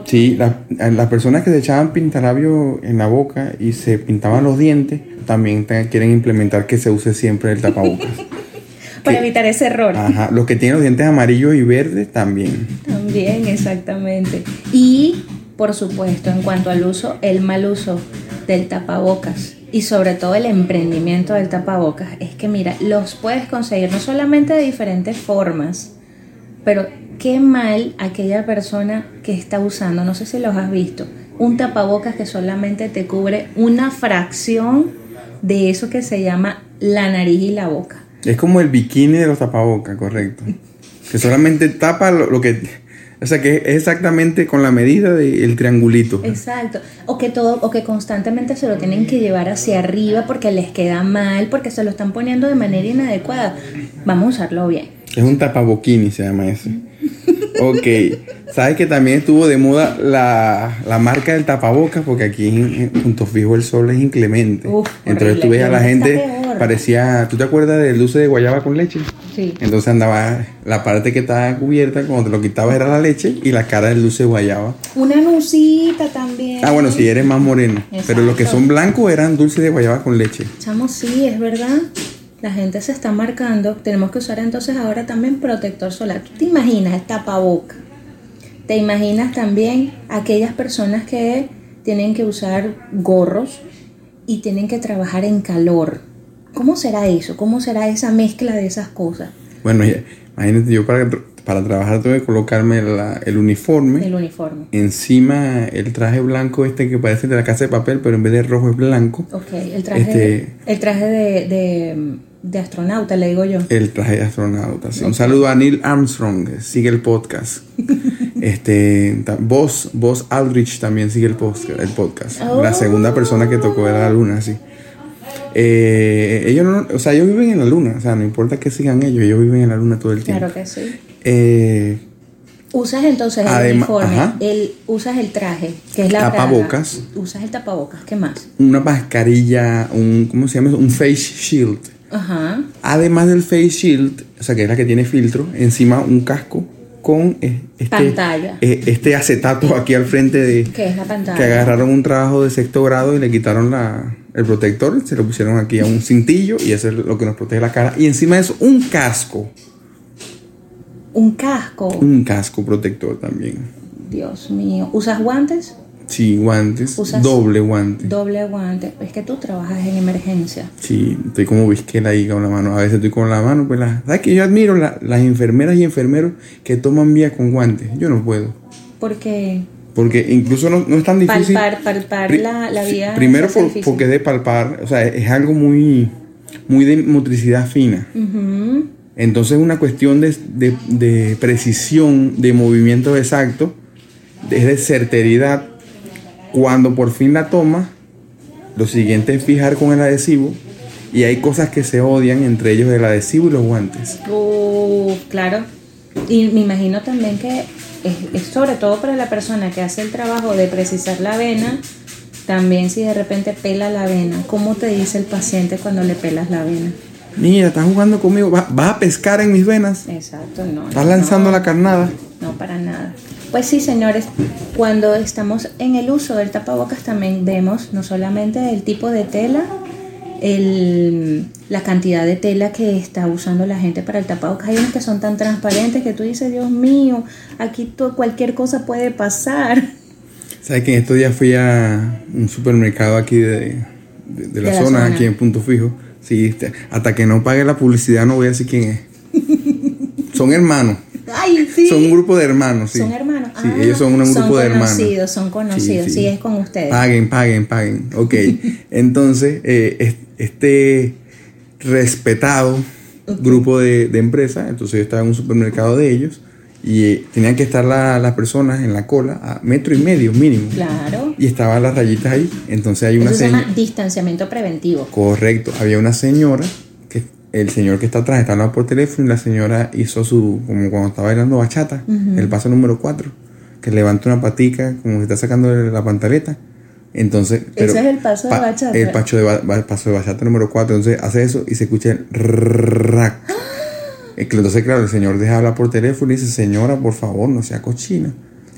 Sí, la- las personas que se echaban pintalabio en la boca y se pintaban los dientes también te- quieren implementar que se use siempre el tapabocas. Para Que- evitar ese error. Ajá, los que tienen los dientes amarillos y verdes también. También, exactamente. Y, por supuesto, en cuanto al uso, el mal uso del tapabocas y sobre todo el emprendimiento del tapabocas, es que mira, los puedes conseguir no solamente de diferentes formas, pero qué mal aquella persona que está usando, no sé si los has visto, un tapabocas que solamente te cubre una fracción de eso que se llama la nariz y la boca. Es como el bikini de los tapabocas, correcto. Que solamente tapa lo, lo que... O sea, que es exactamente con la medida del triangulito. Exacto. O que todo, o que constantemente se lo tienen que llevar hacia arriba porque les queda mal, porque se lo están poniendo de manera inadecuada. Vamos a usarlo bien. Es un tapaboquini, se llama ese. Ok. ¿Sabes que también estuvo de moda la, la marca del tapabocas? Porque aquí en, en Punto Fijo el sol es inclemente. Uf, Entonces tú ves a la gente, parecía... ¿Tú te acuerdas del dulce de guayaba con leche? Sí. Entonces andaba... La parte que estaba cubierta, cuando te lo quitabas era la leche y la cara del dulce de guayaba. Una nucita también. Ah, bueno, si eres más moreno. Pero los que son blancos eran dulces de guayaba con leche. Chamo, sí, es verdad. La gente se está marcando. Tenemos que usar entonces ahora también protector solar. ¿Tú te imaginas el tapaboca? ¿Te imaginas también aquellas personas que tienen que usar gorros y tienen que trabajar en calor? ¿Cómo será eso? ¿Cómo será esa mezcla de esas cosas? Bueno, imagínate, yo para, para trabajar tengo que colocarme la- el uniforme. El uniforme. Encima el traje blanco este que parece de la casa de papel, pero en vez de rojo es blanco. Ok, el traje, Este- el traje de, de, de astronauta, le digo yo. El traje de astronauta. sí. Un saludo a Neil Armstrong, sigue el podcast. este, Buzz, Buzz Aldrich también sigue el, podcast. Oh. La segunda persona que tocó era la luna, sí. Eh, ellos no, o sea, ellos viven en la luna, o sea, no importa que sigan ellos, ellos viven en la luna todo el tiempo. Claro que sí. Eh, Usas entonces el uniforme, ajá. el, usas el traje, que es la Tapabocas. braga. Usas el tapabocas, ¿qué más? una mascarilla, un, ¿cómo se llama? eso? Un face shield. Ajá. Además del face shield, o sea, que es la que tiene filtro, encima un casco con eh, este, Pantalla. eh, este acetato aquí al frente de ¿Qué es la pantalla? que agarraron un trabajo de sexto grado y le quitaron la, el protector, se lo pusieron aquí a un cintillo y eso es lo que nos protege la cara. Y encima eso, un casco, Un casco. un casco protector también. Dios mío. ¿Usas guantes? Sí, guantes, Usas- doble guante. Doble guante. Es que tú trabajas en emergencia. Sí, estoy como bisquela ahí con la mano. A veces estoy con la mano, pues la... ¿Sabes que yo admiro la- las enfermeras y enfermeros que toman vía con guantes? Yo no puedo. Porque Porque incluso no, no es tan difícil. palpar, palpar la, la vía. primero por- porque es de palpar, o sea, es algo muy, muy de motricidad fina. Entonces una cuestión de, de- de precisión, de movimiento exacto, es de certeridad. Cuando por fin la toma, lo siguiente es fijar con el adhesivo y hay cosas que se odian, entre ellos el adhesivo y los guantes. Uh, claro. Y me imagino también que es, es sobre todo para la persona que hace el trabajo de precisar la vena, también si de repente pela la vena, ¿cómo te dice el paciente cuando le pelas la vena? Mira, estás jugando conmigo, va- vas a pescar en mis venas, Exacto, no. estás no, lanzando no. la carnada. No, para nada. Pues sí, señores, cuando estamos en el uso del tapabocas también vemos no solamente el tipo de tela, el, la cantidad de tela que está usando la gente para el tapabocas. Hay unos que son tan transparentes que tú dices, Dios mío, aquí cualquier cosa puede pasar. Sabes que en estos días fui a un supermercado aquí de, de- de la, De la zona, zona. aquí en Punto Fijo. Sí, este, hasta que no pague la publicidad no voy a decir quién es. son hermanos. Ay, sí. Son un grupo de hermanos, sí. Son hermanos. Sí, Ah, ellos son un grupo de hermanos. conocidos, Son conocidos, sí, sí. es con ustedes. Paguen, paguen, paguen. Ok. Entonces, eh, es- este respetado grupo de, de empresas, entonces yo estaba en un supermercado de ellos y eh, tenían que estar la- las personas en la cola a metro y medio mínimo. Claro. Y estaban las rayitas ahí. Entonces hay una Eso se llama distanciamiento preventivo. Correcto. Había una señora el señor que está atrás está hablando por teléfono y la señora hizo su, como cuando estaba bailando bachata, el paso número 4, que levanta una patica como que está sacando la pantaleta. Entonces, pero Ese es el paso de bachata. El paso de, ba- paso de bachata número 4. Entonces hace eso y se escucha el rack. Eh, Entonces, claro, el señor deja hablar por teléfono y dice, señora, por favor, no sea cochina.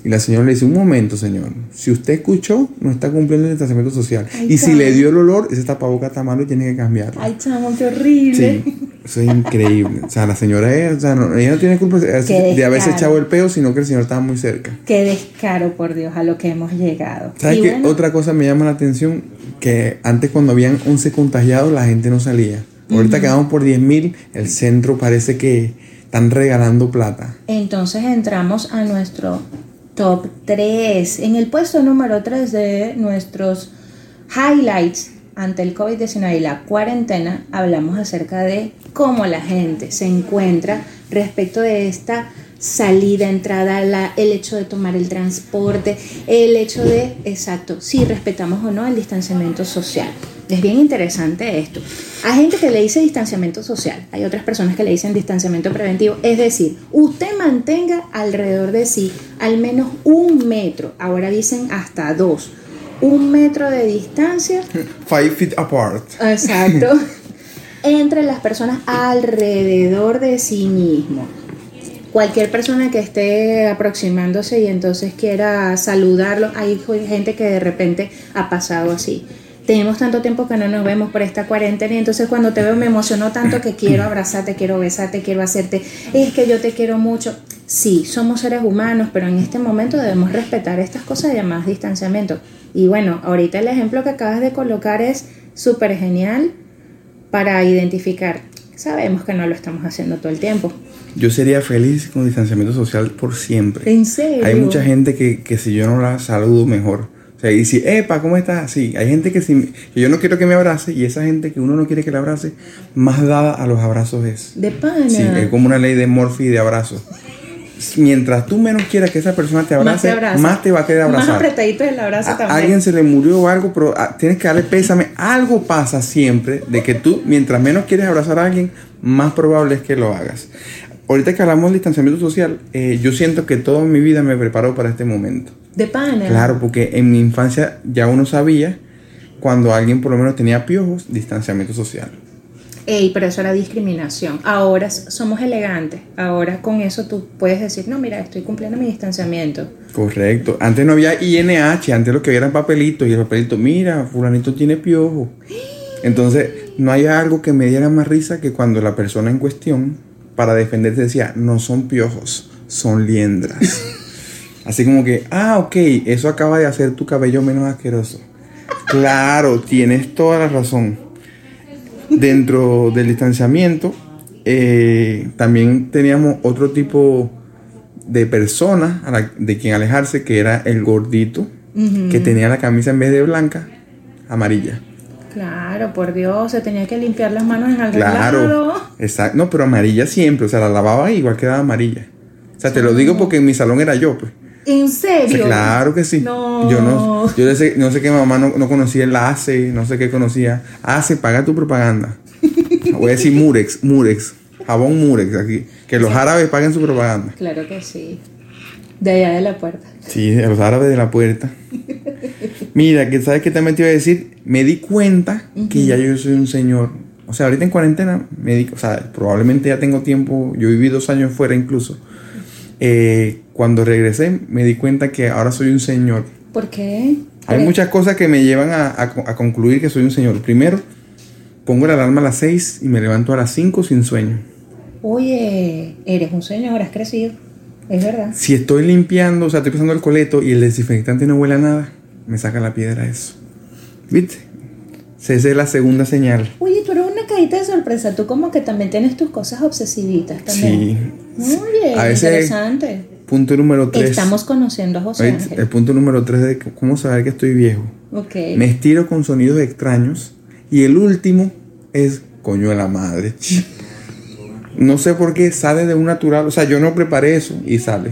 Y la señora le dice, un momento, señor. Si usted escuchó, no está cumpliendo el distanciamiento social. Ay, y si le dio el olor, ese tapabocas está malo y tiene que cambiarlo. Ay, chamo, qué horrible. Sí, eso es increíble. O sea, la señora es, o sea, no- ella no tiene culpa de haberse echado el peo, sino que el señor estaba muy cerca. Qué descaro, por Dios, a lo que hemos llegado. ¿Sabes qué? bueno, Otra cosa me llama la atención, que antes cuando habían 11 contagiados, la gente no salía. Ahorita quedamos por 10.000, el centro parece que están regalando plata. Entonces entramos a nuestro top 3. En el puesto número 3 de nuestros highlights ante el COVID-19 y la cuarentena, hablamos acerca de cómo la gente se encuentra respecto de esta salida, entrada, el hecho de tomar el transporte, el hecho de, exacto, si respetamos o no el distanciamiento social. Es bien interesante esto. Hay gente que le dice distanciamiento social, hay otras personas que le dicen distanciamiento preventivo, es decir, usted mantenga alrededor de sí al menos un metro, ahora dicen hasta dos, un metro de distancia Five feet apart. Exacto. Entre las personas alrededor de sí mismo. Cualquier persona que esté aproximándose y entonces quiera saludarlo, hay gente que de repente ha pasado así. Tenemos tanto tiempo que no nos vemos por esta cuarentena y entonces cuando te veo me emocionó tanto que quiero abrazarte, quiero besarte, quiero hacerte, es que yo te quiero mucho. Sí, somos seres humanos, pero en este momento debemos respetar estas cosas llamadas distanciamiento. Y bueno, ahorita el ejemplo que acabas de colocar es súper genial para identificar. Sabemos que no lo estamos haciendo todo el tiempo. Yo sería feliz con distanciamiento social por siempre. ¿En serio? Hay mucha gente que, que si yo no la saludo mejor. Sea, y si, epa, ¿cómo estás? Sí, hay gente que, si, que yo no quiero que me abrace y esa gente que uno no quiere que le abrace, más dada a los abrazos es. De pana. Sí, es como una ley de Morphy de abrazo. Mientras tú menos quieras que esa persona te Más te abrace, más te, abraza. va a querer Más abrazar. apretadito el abrazo A, también. alguien se le murió o algo, pero ah, tienes que darle pésame. Algo pasa siempre de que tú, mientras menos quieres abrazar a alguien, más probable es que lo hagas. Ahorita que hablamos del distanciamiento social, eh, yo siento que toda mi vida me preparó para este momento. De pana. Claro, porque en mi infancia ya uno sabía cuando alguien por lo menos tenía piojos, distanciamiento social. Ey, pero eso era discriminación. Ahora somos elegantes. Ahora con eso tú puedes decir, no, mira, estoy cumpliendo mi distanciamiento. Correcto. Antes no había INH, antes lo que había eran papelitos y el papelito, mira, fulanito tiene piojo. Entonces, no hay algo que me diera más risa que cuando la persona en cuestión, para defenderse, decía, no son piojos, son liendras. Así como que, ah, ok, eso acaba de hacer tu cabello menos asqueroso. Claro, tienes toda la razón. Dentro del distanciamiento, eh, también teníamos otro tipo de persona a la- de quien alejarse, que era el gordito, que tenía la camisa en vez de blanca, amarilla. Claro, por Dios, se tenía que limpiar las manos en algún Claro. lado. Exacto. No, pero amarilla siempre. O sea, la lavaba y igual quedaba amarilla. O sea, te lo digo porque en mi salón era yo, pues. ¿En O serio? sea, claro que sí. No. Yo no, yo no sé, no sé qué mamá no, no conocía el ACE, no sé qué conocía. ACE, paga tu propaganda. Voy a decir Murex, Murex, jabón Murex aquí. Que los árabes paguen su propaganda. Claro que sí. De allá de la puerta. Sí, de los árabes de la puerta. Mira, que sabes qué también te iba a decir, me di cuenta que ya yo soy un señor. O sea, ahorita en cuarentena, me di, o sea, probablemente ya tengo tiempo, yo viví dos años fuera incluso. Eh, cuando regresé, me di cuenta que ahora soy un señor. ¿Por qué? Hay muchas cosas que me llevan a, a concluir que soy un señor. Primero, pongo la alarma a las 6 y me levanto a las 5 sin sueño. Oye, eres un señor, has crecido. Es verdad. Si estoy limpiando, o sea, estoy pasando el coleto y el desinfectante no huele a nada, me saca la piedra eso. ¿Viste? Esa es la segunda señal. Oye, tú eres una cajita de sorpresa. Tú como que también tienes tus cosas obsesivitas también. Sí. Oye, A veces- interesante. Punto número 3. Estamos conociendo a José El Ángel. punto número 3 de cómo saber que estoy viejo. Ok. Me estiro con sonidos extraños. Y el último es coño de la madre. No sé por qué sale de un natural. O sea, yo no preparé eso y sale.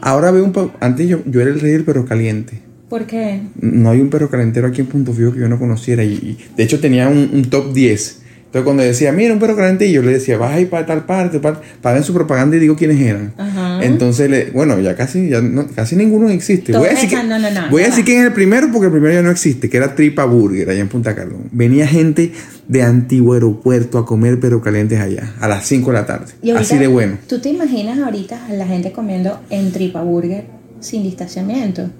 Ahora veo un. pa- Antes yo, yo era el rey del perro caliente. ¿Por qué? No hay un perro calentero aquí en Punto Fijo que yo no conociera. Y, de hecho tenía un, un top 10. Entonces cuando decía, mira, un perro yo le decía, vas a ir para tal parte, para, paguen su propaganda y digo quiénes eran. Ajá. Entonces, le, bueno, ya casi, ya no- casi ninguno existe. Voy a decir, que, no, no, no, voy a decir quién es el primero porque el primero ya no existe, que era Tripa Burger allá en Punta Cardón. Venía gente de antiguo aeropuerto a comer perro calientes allá, a las 5 de la tarde. Y ahorita, Así de bueno. ¿Tú te imaginas ahorita a la gente comiendo en Tripa Burger sin distanciamiento?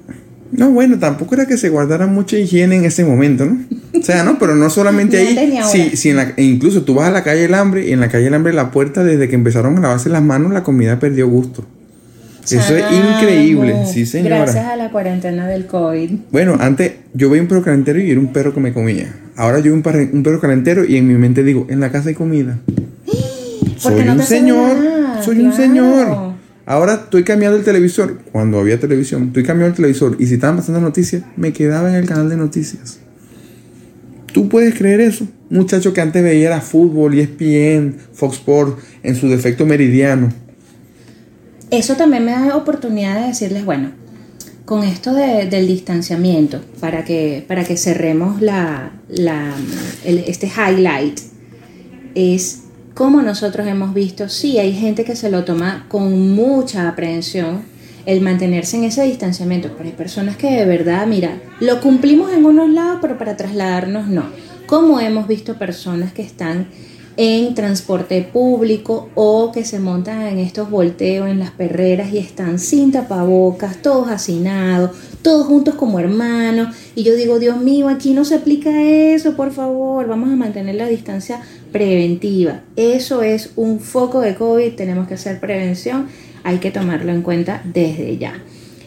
No, bueno, tampoco era que se guardara mucha higiene en ese momento, ¿no? O sea, no, pero no solamente ahí. Sí, sí, en la- e incluso tú vas a la calle del hambre y en la calle del hambre la puerta, desde que empezaron a lavarse las manos, la comida perdió gusto. Eso es increíble, sí, señora. Gracias a la cuarentena del COVID. Bueno, antes yo veía un perro calentero y era un perro que me comía. Ahora yo veo un, perro calentero y en mi mente digo, en la casa hay comida. Soy no un señor, nada, soy un señor. Ahora estoy cambiando el televisor, cuando había televisión, estoy cambiando el televisor y si estaban pasando noticias, me quedaba en el canal de noticias. ¿Tú puedes creer eso? Muchacho que antes veía era fútbol, ESPN, Fox Sports, en su defecto meridiano. Eso también me da oportunidad de decirles, bueno, con esto de- del distanciamiento, para que, para que cerremos la, este highlight, es como nosotros hemos visto, sí, hay gente que se lo toma con mucha aprehensión el mantenerse en ese distanciamiento, pero hay personas que de verdad, mira, lo cumplimos en unos lados, pero para trasladarnos no. Como hemos visto personas que están en transporte público o que se montan en estos volteos en las perreras y están sin tapabocas, todos hacinados, todos juntos como hermanos. Y yo digo, Dios mío, aquí no se aplica eso, por favor, vamos a mantener la distancia preventiva. Eso es un foco de COVID, tenemos que hacer prevención, hay que tomarlo en cuenta desde ya.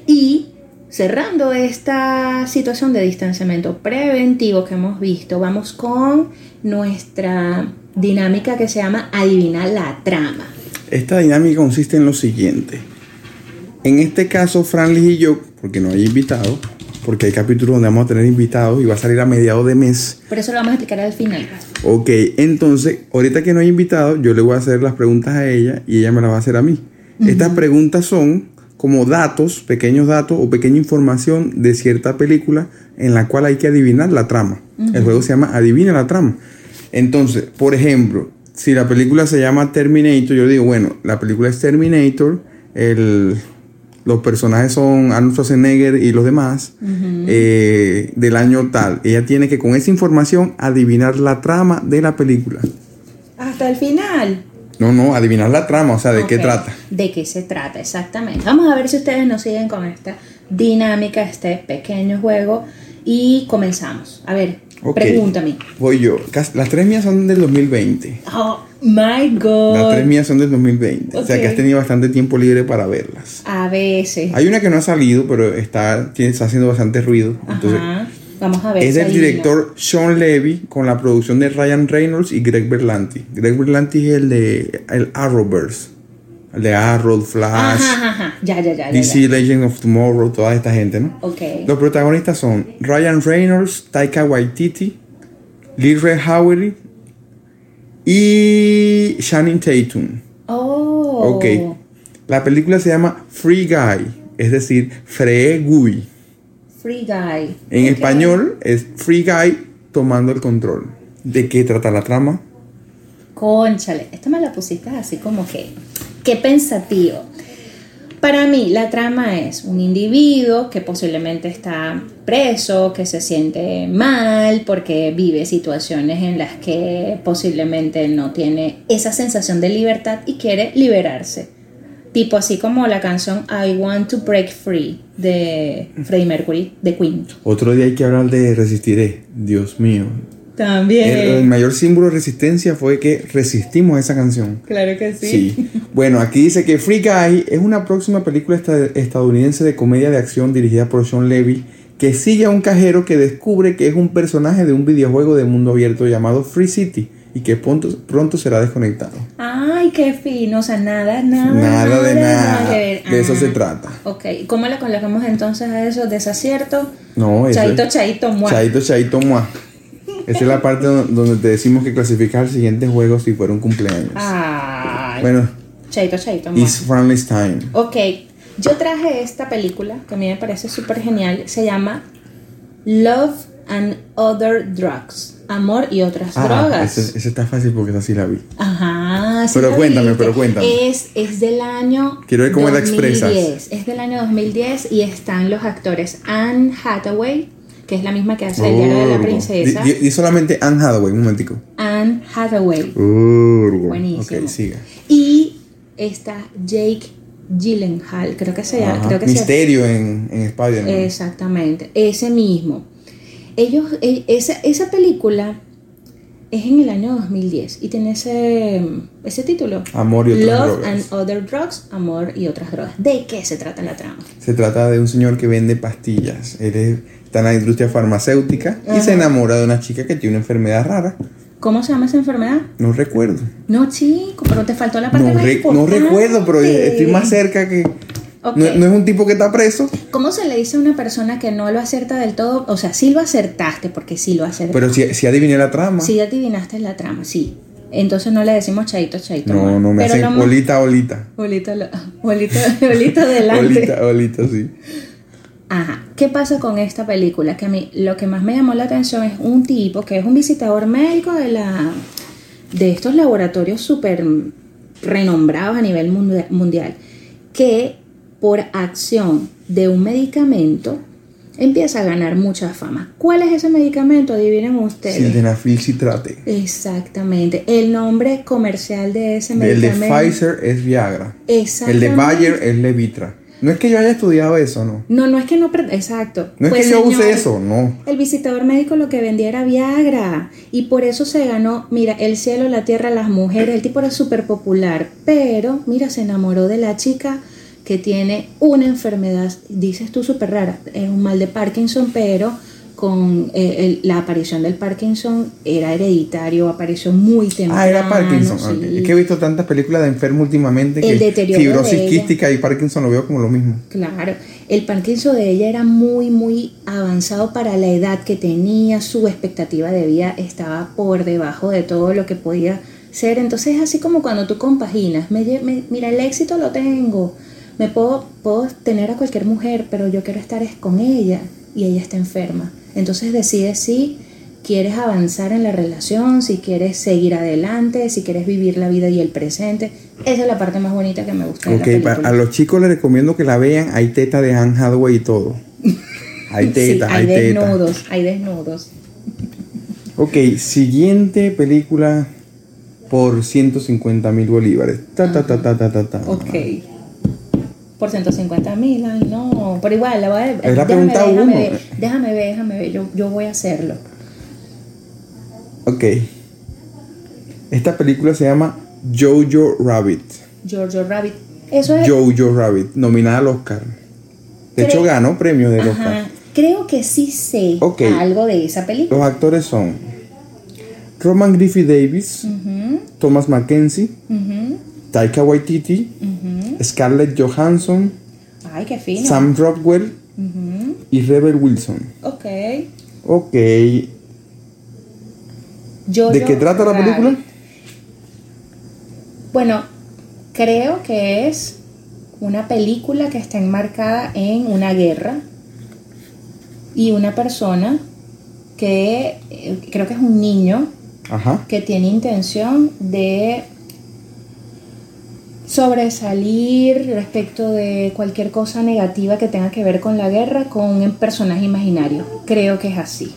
Y cerrando esta situación de distanciamiento preventivo que hemos visto, vamos con nuestra dinámica que se llama Adivina la trama. Esta dinámica consiste en lo siguiente. En este caso, Franlis y yo, porque no hay invitados, porque hay capítulos donde vamos a tener invitados y va a salir a mediados de mes. Por eso lo vamos a explicar al final. Ok, entonces, ahorita que no hay invitados, yo le voy a hacer las preguntas a ella y ella me las va a hacer a mí. Estas preguntas son como datos, pequeños datos o pequeña información de cierta película en la cual hay que adivinar la trama. El juego se llama Adivina la trama. Entonces, por ejemplo, si la película se llama Terminator, yo digo, bueno, la película es Terminator, el, los personajes son Arnold Schwarzenegger y los demás, eh, del año tal. Ella tiene que con esa información adivinar la trama de la película. Hasta el final. No, no, adivinar la trama, o sea, de qué trata. De qué se trata, exactamente. Vamos a ver si ustedes nos siguen con esta dinámica, este pequeño juego. Y comenzamos. A ver, Ok. pregúntame. Voy yo. Las tres mías son del 2020. Oh my God. Las tres mías son del 2020. O sea, que has tenido bastante tiempo libre para verlas. A veces. Hay una que no ha salido, pero está, está haciendo bastante ruido. Entonces, Ajá. Vamos a ver. es del director Sean Levy con la producción de Ryan Reynolds y Greg Berlanti. Greg Berlanti es el de el Arrowverse. De Arrow, Flash, Ajá, ajá, ajá. Ya, ya, ya. ya, DC. Legend of Tomorrow, toda esta gente, ¿no? Ok. Los protagonistas son Ryan Reynolds, Taika Waititi, Lee Red Howery y Shannon Tatum. Oh. Ok. La película se llama Free Guy, es decir, Free Guy. Free Guy. En español es Free Guy tomando el control. ¿De qué trata la trama? Conchale, esto me la pusiste así como que, qué pensativo. Para mí, la trama es un individuo que posiblemente está preso, que se siente mal porque vive situaciones en las que posiblemente no tiene esa sensación de libertad y quiere liberarse. Tipo así como la canción I Want to Break Free de Freddie Mercury, de Queen. Otro día hay que hablar de Resistiré. Dios mío. También. El, el mayor símbolo de resistencia fue que resistimos esa canción. claro que sí. Sí. Bueno, aquí dice que Free Guy es una próxima película esta- estadounidense de comedia de acción dirigida por Sean Levy que sigue a un cajero que descubre que es un personaje de un videojuego de mundo abierto llamado Free City y que pronto, pronto será desconectado. Ay, qué fino, o sea, nada, nada. Nada de nada. De eso Ah, se trata. Ok, ¿cómo le colocamos entonces a eso? Desacierto. No, eso Chaito, es- chaito, mua. Chaito, chaito, mua. Esa es la parte don- donde te decimos que clasificas al siguiente juego si fuera un cumpleaños. Ay. Bueno, Chaito, chaito. It's Friendly's Time. Ok, yo traje esta película que a mí me parece súper genial. Se llama Love and Other Drugs. Amor y otras Ah, drogas. ese está fácil porque esa sí la vi. Ajá. sí Pero cuéntame, pero cuéntame. Es, es del año. Quiero ver cómo la expresas. 2010. Es del año 2010 y están los actores Anne Hathaway, que es la misma que hace el diario de la Urgo. princesa. Di solamente Anne Hathaway, un momentico. Anne Hathaway. Urgo. Buenísimo. Ok, siga. Y está Jake Gyllenhaal, creo que se llama. Ajá. Creo que Misterio en, en Spider-Man. Exactamente, ese mismo. Ellos, e- esa, esa película es en el año 2010 y tiene ese, ese título. Amor y otras Love drogas. and Other Drugs, Amor y otras drogas. ¿De qué se trata la trama? Se trata de un señor que vende pastillas. Él es- está en la industria farmacéutica y se enamora de una chica que tiene una enfermedad rara. ¿Cómo se llama esa enfermedad? No recuerdo. No, chico, pero te faltó la parte No, más re- no recuerdo, pero estoy más cerca que... No, no es un tipo que está preso, ¿Cómo se le dice a una persona que no lo acerta del todo? O sea, sí lo acertaste, porque sí lo acertaste. pero si, si adiviné la trama. Sí adivinaste la trama, sí. Entonces no le decimos chaito, chaito. no, no me Pero hacen más- olita, olita. Bolita, lo- bolita, bolita adelante. Olita, olita, sí. Ajá. ¿Qué pasa con esta película? Que a mí lo que más me llamó la atención es un tipo que es un visitador médico de la de estos laboratorios súper renombrados a nivel mundia- mundial, que por acción de un medicamento empieza a ganar mucha fama. ¿Cuál es ese medicamento? Adivinen ustedes. Sildenafil citrate. Exactamente. El nombre comercial de ese El de medicamento. Pfizer es Viagra. El de Exactamente. Bayer es Levitra. No es que yo haya estudiado eso, no. No, no es que no. Exacto. No es Pues, que yo use eso, no. El visitador médico lo que vendía era Viagra. Y por eso se ganó, mira, el cielo, la tierra, las mujeres. El tipo era súper popular. Pero, mira, se enamoró de la chica que tiene una enfermedad, dices tú, súper rara. Es un mal de Parkinson, pero con eh, el- la aparición del Parkinson era hereditario, apareció muy temprano. Ah, era Parkinson. sí. Es que he visto tantas películas de enfermos últimamente El que fibrosis de quística y Parkinson lo veo como lo mismo. Claro, el Parkinson de ella era muy, muy avanzado para la edad que tenía, su expectativa de vida estaba por debajo de todo lo que podía ser. Entonces es así como cuando tú compaginas, me- mira, el éxito lo tengo, me puedo, puedo tener a cualquier mujer, pero yo quiero estar es con ella y ella está enferma. Entonces decides si quieres avanzar en la relación, si quieres seguir adelante, si quieres vivir la vida y el presente. Esa es la parte más bonita que me gusta de la Ok, a los chicos les recomiendo que la vean. Hay teta de Anne Hathaway y todo. Hay Sí, teta, hay hay teta. desnudos, hay desnudos. Ok, siguiente película por 150 mil bolívares. Ta, ta, ta, ta, ta, ta, ta. Ok. Por 150 mil, ay no. Pero igual, la voy a déjame déjame uno. ver, déjame ver, déjame ver, yo, yo voy a hacerlo. Ok. Esta película se llama Jojo Rabbit. Giorgio Rabbit. Eso es. Jojo Rabbit, nominada al Oscar. De hecho, ganó premio del Ajá. Oscar. Creo que sí sé algo de esa película. Los actores son Roman Griffith Davis, Ujú, Thomas Mackenzie, ujú, Taika Waititi, ujú. Scarlett Johansson, Ay, qué fino. Sam Rockwell y Rebel Wilson. Ok. Ok. ¿De qué trata la película? Bueno, creo que es una película que está enmarcada en una guerra y una persona que eh, creo que es un niño Ajá. que tiene intención de sobresalir respecto de cualquier cosa negativa que tenga que ver con la guerra con un personaje imaginario. Creo que es así.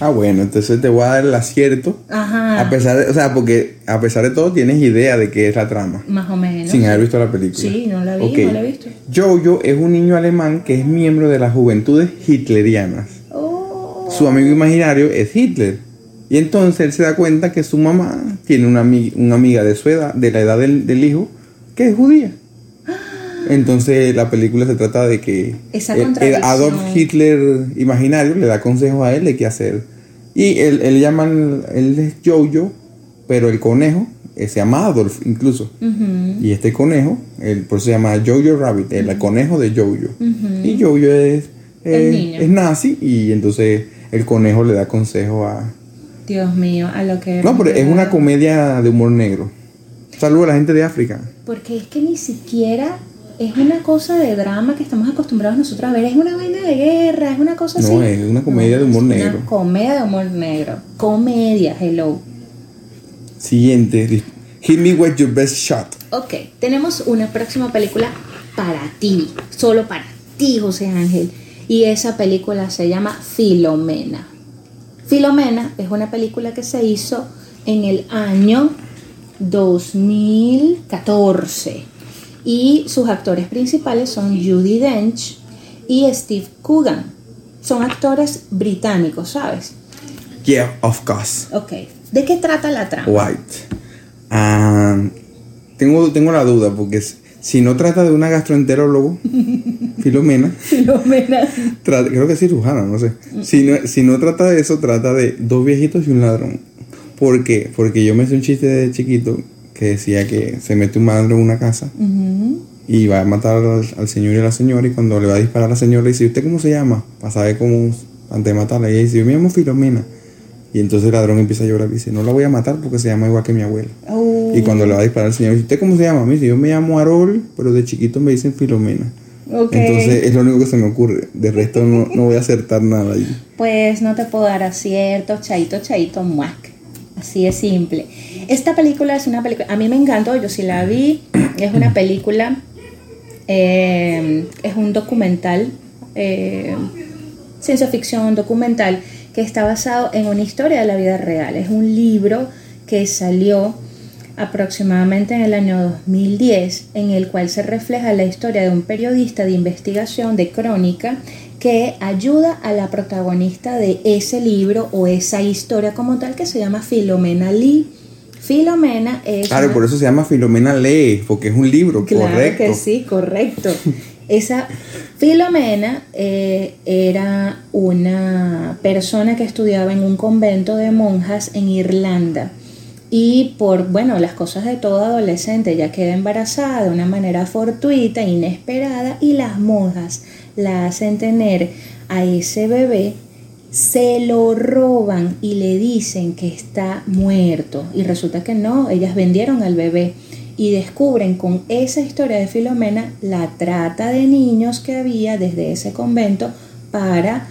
Ah, bueno, entonces te voy a dar el acierto. Ajá. A pesar de, o sea, porque a pesar de todo tienes idea de qué es la trama. Más o menos. Sin haber visto la película. Sí, no la vi, no la he visto. Jojo es un niño alemán que es miembro de las juventudes hitlerianas. Oh. Su amigo imaginario es Hitler. Y entonces él se da cuenta que su mamá tiene una, una amiga de su edad, de la edad del, del hijo, que es judía. Entonces la película se trata de que el- el. Adolf Hitler imaginario le da consejos a él de qué hacer. Y él, él llama, él es Jojo, pero el conejo eh, se llama Adolf incluso. Y este conejo, el, por eso se llama Jojo Rabbit, el conejo de Jojo. Y Jojo es, eh, es nazi y entonces el conejo le da consejo a... Dios mío, a lo que... No, pero es una comedia de humor negro. Saludo a la gente de África. Porque es que ni siquiera es una cosa de drama que estamos acostumbrados nosotros a ver. Es una vaina de guerra, es una cosa así. No, es una comedia de humor es negro. Una comedia de humor negro. Comedia, hello. Siguiente. Hit me with your best shot. Ok, tenemos una próxima película para ti. Solo para ti, José Ángel. Y esa película se llama Filomena. Filomena es una película que se hizo en el año 2014 y sus actores principales son Judy Dench y Steve Coogan. Son actores británicos, ¿sabes? Yeah, of course. Ok, ¿de qué trata la trama? White. Ah, tengo, tengo la duda porque si no trata de una gastroenterólogo, Filomena, Filomena. creo que es cirujana, no sé. Si no, si no trata de eso, trata de dos viejitos y un ladrón. ¿Por qué? Porque yo me hice un chiste de chiquito que decía que se mete un malandro en una casa y va a matar al, al señor y a la señora y cuando le va a disparar a la señora le dice, ¿usted cómo se llama? Para saber cómo, antes de matarla. Y ella dice, yo me llamo Filomena. Y entonces el ladrón empieza a llorar y dice, no la voy a matar porque se llama igual que mi abuela. Oh. Y cuando le va a disparar al señor, dice, ¿usted cómo se llama? Me dice, yo me llamo Arol, pero de chiquito me dicen Filomena. Entonces es lo único que se me ocurre. De resto no, no voy a acertar nada ahí. Pues no te puedo dar acierto, chaito, chaito, muac. Así es simple. Esta película es una película, a mí me encantó, yo sí la vi. Es una película, eh, es un documental, eh, ciencia ficción documental, que está basado en una historia de la vida real. Es un libro que salió aproximadamente en el año 2010, en el cual se refleja la historia de un periodista de investigación de crónica que ayuda a la protagonista de ese libro o esa historia como tal que se llama Filomena Lee. Filomena es... Claro, una- por eso se llama Filomena Lee, porque es un libro, Claro correcto. que sí, correcto. Esa Filomena eh, era una persona que estudiaba en un convento de monjas en Irlanda y por, bueno, las cosas de todo adolescente, ella queda embarazada de una manera fortuita, inesperada y las monjas la hacen tener a ese bebé se lo roban y le dicen que está muerto. Y resulta que no, ellas vendieron al bebé y descubren con esa historia de Filomena la trata de niños que había desde ese convento para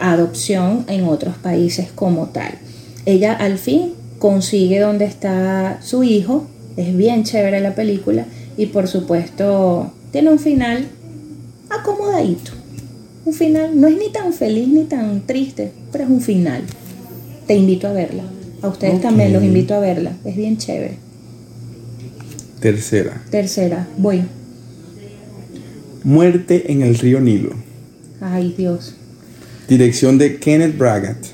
adopción en otros países como tal. Ella al fin consigue donde está su hijo, es bien chévere la película y por supuesto tiene un final acomodadito. Un final, no es ni tan feliz ni tan triste, pero es un final. Te invito a verla. A ustedes también los invito a verla. Es bien chévere. Tercera. Tercera, voy. Muerte en el río Nilo. Ay, Dios. Dirección de Kenneth Braggett.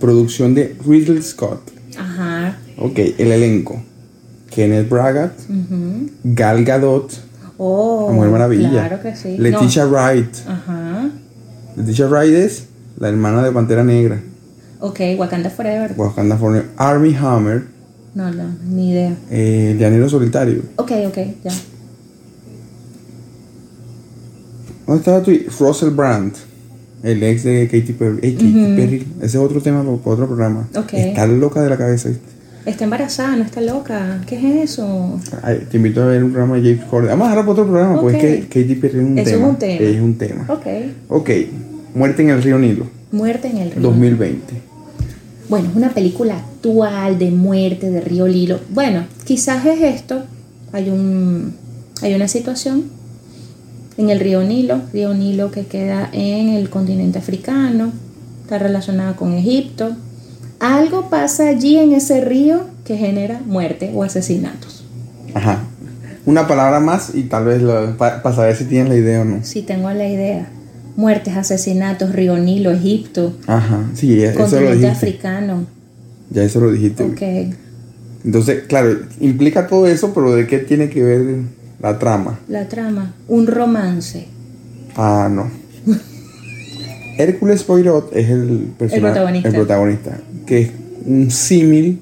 Producción de Ridley Scott. Ajá. Ok, el elenco. Kenneth Braggett, ujú. Gal Gadot, Oh, Mujer Maravilla. Claro que sí. Leticia Wright. Ajá. Leticia Wright es la hermana de Pantera Negra. Ok, Wakanda Forever. Wakanda Forever. Army Hammer. No, no, ni idea. Eh, Llanero Solitario. Ok, ok, ya. ¿Dónde estaba tú? Russell Brand. El ex de Katy Perry. Ey, Katy Perry. Ese es otro tema para otro programa. Ok. Está loca de la cabeza. Está embarazada, no está loca. ¿Qué es eso? Ay, te invito a ver un programa de James Corden. Vamos a dejarlo para otro programa, pues Ok. es que Katy Perry es un Eso es tema. un tema. Es un tema. Ok. Ok. Muerte en el río Nilo. Muerte en el río. 2020. Bueno, es una película actual de muerte de Río Lilo. Bueno, quizás es esto. Hay un hay una situación en el río Nilo, río Nilo que queda en el continente africano, está relacionada con Egipto. Algo pasa allí en ese río que genera muerte o asesinatos. Ajá. Una palabra más y tal vez para saber si tienen la idea o no. Si tengo la idea. Muertes, asesinatos, río Nilo, Egipto, Ajá. Sí, eso lo continente dijiste. africano. Ya eso lo dijiste. Ok. Entonces, claro, implica todo eso, pero ¿de qué tiene que ver la trama? La trama, un romance. Ah, no. Hércules Poirot es el personaje, protagonista. el protagonista, que es un símil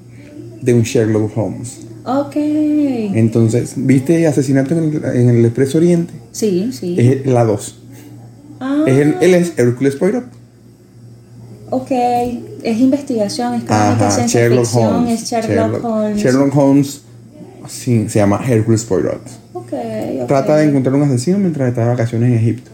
de un Sherlock Holmes. Ok. Entonces, ¿viste Asesinato en el, en el Expreso Oriente? Sí, sí. Es la 2. Ah, Es el- él es Hércules Poirot. ok. Es investigación, es crónica, es ciencia Sherlock ficción, Holmes. es Sherlock, Holmes. Sherlock Holmes sí, se llama Hércules Poirot. Trata de encontrar un asesino mientras está de vacaciones en Egipto.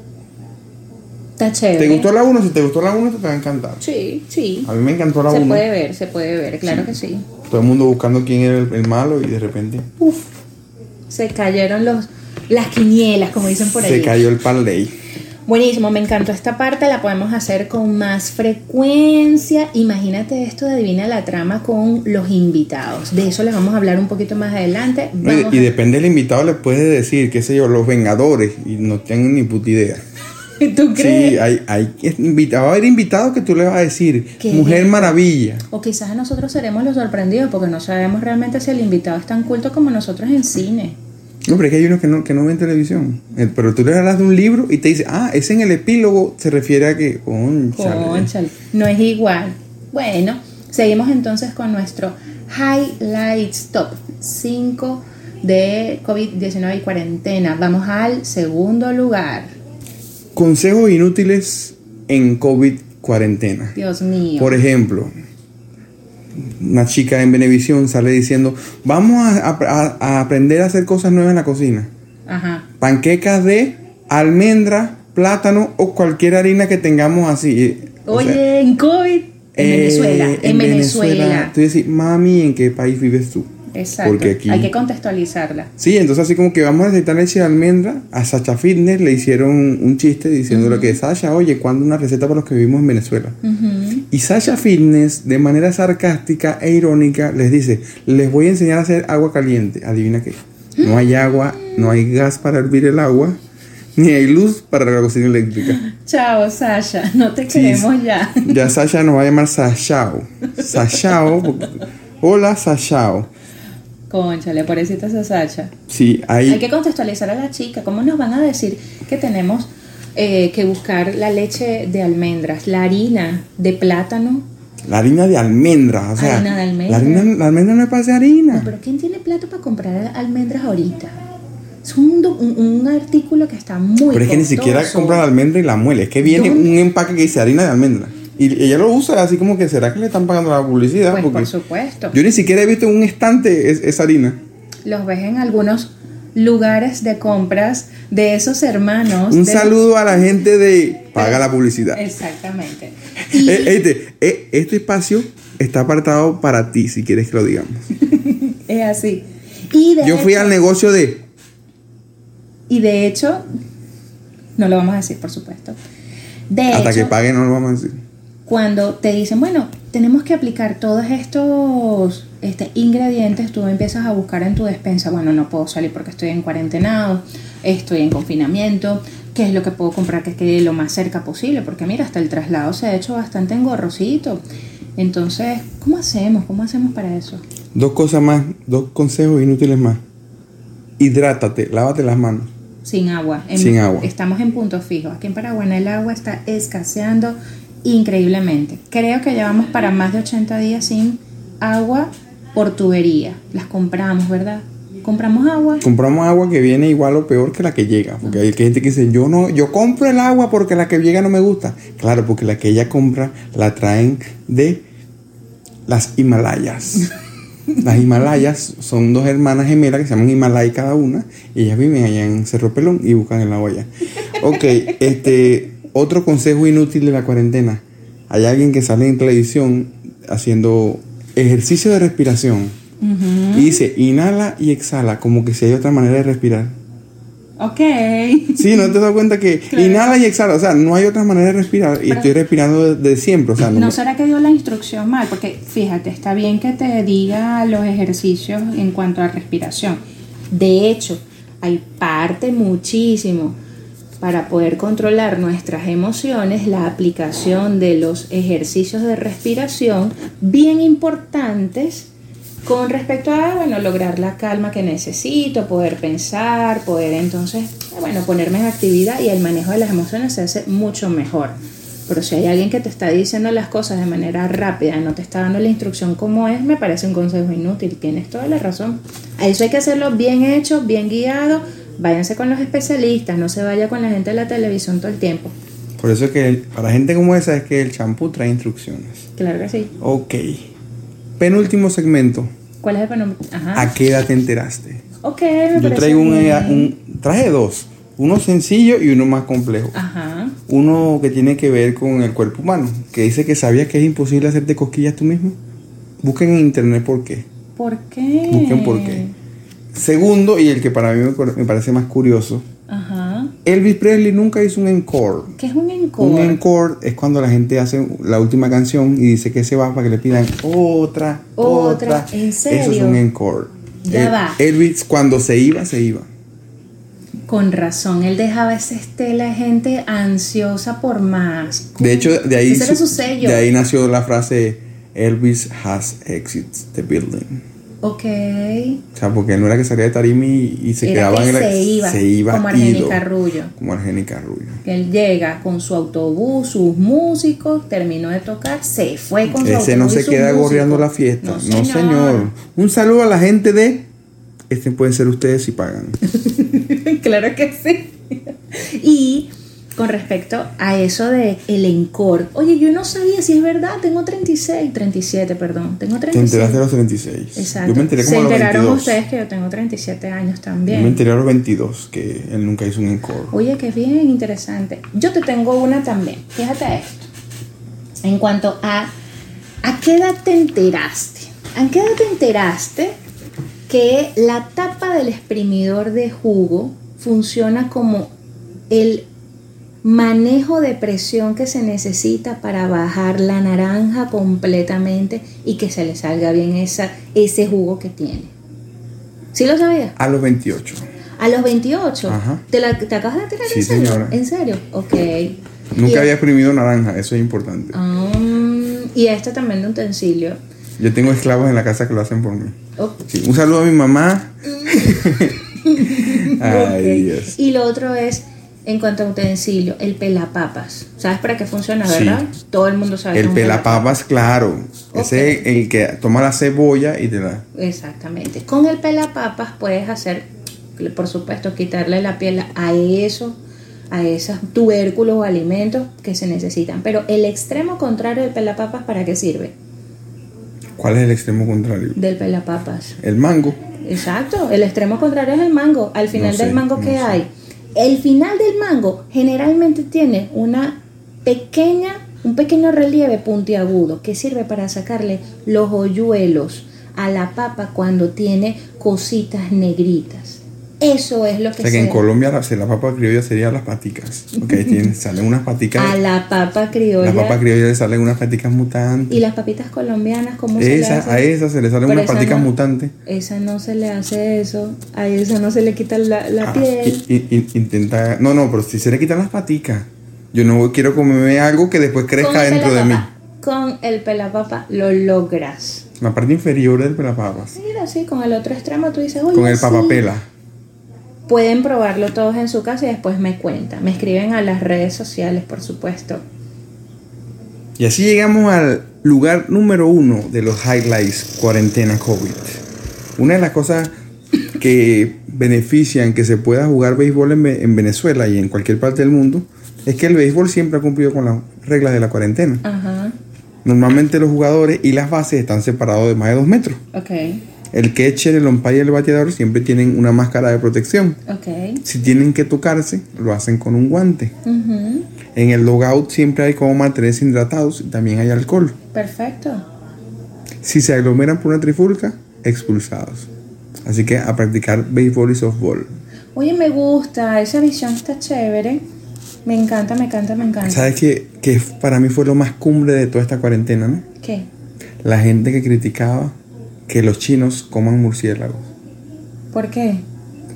Está chévere. ¿Te gustó la 1? Si te gustó la 1, te va a encantar. Sí, sí. A mí me encantó la Se 1. puede ver, se puede ver, claro que sí. Todo el mundo buscando quién era el, el malo y de repente Uf. Se cayeron los las quinielas, como dicen por ahí. se cayó el parlay. Buenísimo, me encantó esta parte, la podemos hacer con más frecuencia. Imagínate esto de Adivina la Trama con los invitados. De eso les vamos a hablar un poquito más adelante. No, y, Vamos y a- depende del invitado, le puede decir, qué sé yo, los Vengadores y no tengo ni puta idea. ¿Tú crees? Sí, hay, hay invitado, va a haber invitados que tú le vas a decir, ¿Qué? Mujer Maravilla. O quizás nosotros seremos los sorprendidos porque no sabemos realmente si el invitado es tan culto como nosotros en cine. No, pero es que hay unos que no, que no ven televisión. Eh, Pero tú le hablas de un libro y te dice, ah, ese en el epílogo se refiere a que, conchale. Cónchale, no es igual. Bueno, seguimos entonces con nuestro Highlights Top 5 de COVID-19 y cuarentena. Vamos al segundo lugar. Consejos inútiles en COVID cuarentena. Dios mío. Por ejemplo, una chica en Venevisión sale diciendo, vamos a, a- a aprender a hacer cosas nuevas en la cocina. Ajá. Panquecas de almendra, plátano o cualquier harina que tengamos así. O Oye, sea, en COVID. En eh, Venezuela. En, Venezuela. Tú dices, mami, ¿en qué país vives tú? Exacto. Porque aquí... Hay que contextualizarla. Sí, entonces así como que vamos a necesitar leche de almendra, a Sacha Fitness le hicieron un chiste diciéndole que Sasha, oye, ¿cuándo una receta para los que vivimos en Venezuela? Y Sasha Fitness, de manera sarcástica e irónica, les dice, les voy a enseñar a hacer agua caliente. Adivina qué. No hay agua, no hay gas para hervir el agua, ni hay luz para la cocina eléctrica. Chao, Sasha. No te Sí. queremos ya. Ya Sasha nos va a llamar Sashao. Sashao, hola Sashao. Conchale, pobrecita esa Sasha. Sí, hay... Hay que contextualizar a la chica. ¿Cómo nos van a decir que tenemos eh, que buscar la leche de almendras, la harina de plátano? La harina de almendra, o sea, Harina de almendra. La, harina, la almendra no es para hacer harina. No, pero ¿quién tiene plata para comprar almendras ahorita? Es un, un, un artículo que está muy Pero es que ni siquiera costoso. compra la almendra y la muele. Es que viene ¿Dónde? un empaque que dice harina de almendra. Y ella lo usa así como que será que le están pagando la publicidad. Pues Porque por supuesto. yo ni siquiera he visto en un estante es- esa harina. Los ves en algunos lugares de compras de esos hermanos. Un de- saludo a la gente de Paga la publicidad. Exactamente. Y- Eh, este, eh, este espacio está apartado para ti, si quieres que lo digamos. Es así. Y de Yo fui hecho- al negocio de. Y de hecho, no lo vamos a decir, por supuesto. De Hasta que pague, no lo vamos a decir. Cuando te dicen, bueno, tenemos que aplicar todos estos este, ingredientes, tú empiezas a buscar en tu despensa, bueno, no puedo salir porque estoy en cuarentenado, estoy en confinamiento, ¿qué es lo que puedo comprar que quede lo más cerca posible? Porque mira, hasta el traslado se ha hecho bastante engorrosito. Entonces, ¿cómo hacemos? ¿Cómo hacemos para eso? Dos cosas más, dos consejos inútiles más. Hidrátate, lávate las manos. Sin agua. En- Sin agua. Estamos en punto fijo. Aquí en Paraguay el agua está escaseando increíblemente. Creo que llevamos para más de 80 días sin agua por tubería. Las compramos, ¿verdad? Compramos agua. Compramos agua que viene igual o peor que la que llega. Porque hay gente que dice, yo no, yo compro el agua porque la que llega no me gusta. Claro, porque la que ella compra la traen de las Himalayas. Las Himalayas son dos hermanas gemelas que se llaman Himalaya cada una. Y ellas viven allá en Cerro Pelón y buscan el agua allá. Ok, este, otro consejo inútil de la cuarentena. Hay alguien que sale en televisión haciendo ejercicio de respiración. Y dice, inhala y exhala, como que si hay otra manera de respirar. Ok. Sí, ¿no te das cuenta que Claro. inhala y exhala? O sea, no hay otra manera de respirar. Y Pero- estoy respirando de, de siempre. O sea, no, ¿No será que dio la instrucción mal? Porque fíjate, está bien que te diga los ejercicios en cuanto a respiración. De hecho, hay parte muchísimo para poder controlar nuestras emociones, la aplicación de los ejercicios de respiración bien importantes con respecto a, bueno, lograr la calma que necesito, poder pensar, poder entonces, bueno, ponerme en actividad y el manejo de las emociones se hace mucho mejor. Pero si hay alguien que te está diciendo las cosas de manera rápida, no te está dando la instrucción como es, me parece un consejo inútil. Tienes toda la razón. A eso hay que hacerlo bien hecho, bien guiado. Váyanse con los especialistas, no se vaya con la gente de la televisión todo el tiempo. Por eso es que para gente como esa es que el champú trae instrucciones. Claro que sí. Ok. Penúltimo segmento. ¿Cuál es el pronombre? Ajá. ¿A qué edad te enteraste? Ok, me Yo traigo un, bien. un- traje dos. Uno sencillo y uno más complejo. Ajá. Uno que tiene que ver con el cuerpo humano. Que dice que sabías que es imposible hacerte cosquillas tú mismo. Busquen en internet por qué. ¿Por qué? Busquen por qué. Segundo, y el que para mí me, parece más curioso. Ajá. Elvis Presley nunca hizo un encore. ¿Qué es un encore? Un encore es cuando la gente hace la última canción y dice que se va para que le pidan otra, Otra, otra. ¿en Eso es serio? un encore. Ya va. Elvis cuando se iba, se iba. Con razón, él dejaba esa estela de gente ansiosa por más. De hecho, de ahí, Ese era su- su sello. de ahí nació la frase Elvis has exit the building. Ok. O sea, porque no era que salía de tarima y, y se Era quedaba que en la se iba, se iba como Argenis ido. Carrullo. Como Argenis Carrullo. Que él llega con su autobús, sus músicos, terminó de tocar, se fue con su Ese no autobús y se sus queda gorreando la fiesta. No, No, señor. Un saludo a la gente de. Este pueden ser ustedes si pagan. claro que sí. y con respecto a eso de el encore, oye, yo no sabía si es verdad, tengo 36, 37, perdón, tengo Te 36. enteraste a los 36. Exacto. Yo me enteré Se como a los enteraron 22. ustedes que yo tengo 37 años Yo también. me enteré a los 22 que él nunca hizo un encore. Oye, que bien interesante. Yo te tengo una también. Fíjate esto. En cuanto a ¿a qué edad te enteraste? ¿A qué edad te enteraste que la tapa del exprimidor de jugo funciona como el manejo de presión que se necesita para bajar la naranja completamente y que se le salga bien esa, ese jugo que tiene? ¿Sí lo sabías? A los 28. A los 28. Ajá. ¿Te, la, ¿Te acabas de tirar Sí, en serio? señora. ¿En serio? Ok. Nunca Y- había exprimido naranja, eso es importante. Ah, y este también de utensilio. Yo tengo esclavos en la casa que lo hacen por mí. Oh, Sí, un saludo a mi mamá. Ay. Dios. Y lo otro es, en cuanto a utensilio, el pelapapas. ¿Sabes para qué funciona, Sí. verdad? Todo el mundo sabe. El pelapapas, claro. Ese es el que toma la cebolla y te da. Exactamente. Con el pelapapas puedes hacer, por supuesto, quitarle la piel a eso, a esos tubérculos o alimentos que se necesitan. Pero el extremo contrario del pelapapas, ¿para qué sirve? ¿Cuál es el extremo contrario? Del pelapapas. El mango. Exacto, el extremo contrario es el mango. Al final No sé, del mango, no ¿qué sé. El final del mango generalmente tiene una pequeña, un pequeño relieve puntiagudo que sirve para sacarle los hoyuelos a la papa cuando tiene cositas negritas. Eso es lo O que sea que se en Colombia la, la papa criolla serían las paticas. Porque ahí tienen, salen unas paticas. a la papa criolla. La papa criolla le salen unas paticas mutantes. y las papitas colombianas, ¿cómo se le Esa, hace? a esa se le salen Pero unas paticas no. mutantes. Esa no se le hace eso, a esa no se le quita la, la Ah, piel. y- y- y- intenta. No, no, pero si se le quitan las paticas. Yo no quiero comerme algo que después crezca dentro de mí. pelapapa, Con el pelapapa lo logras. La parte inferior del pelapapas. Mira, sí, con el otro extremo tú dices, Con el sí". papapela. Pueden probarlo todos en su casa y después me cuentan. Me escriben a las redes sociales, por supuesto. Y así llegamos al lugar número uno de los highlights cuarentena COVID. Una de las cosas que benefician que se pueda jugar béisbol en, Ve- en Venezuela y en cualquier parte del mundo es que el béisbol siempre ha cumplido con las reglas de la cuarentena. Ajá. Normalmente los jugadores y las bases están separados de más de dos metros. Ok. El catcher, el umpire y el bateador siempre tienen una máscara de protección. Ok. Si tienen que tocarse, lo hacen con un guante. Ujú. En el logout siempre hay como mantenerse hidratados y también hay alcohol. Perfecto. Si se aglomeran por una trifulca, expulsados. Así que a practicar béisbol y softball. Oye, me gusta, esa visión está chévere. Me encanta, me encanta, me encanta. ¿Sabes qué? Que para mí fue lo más cumbre de toda esta cuarentena, ¿no? ¿Qué? La gente que criticaba que los chinos coman murciélagos. ¿Por qué?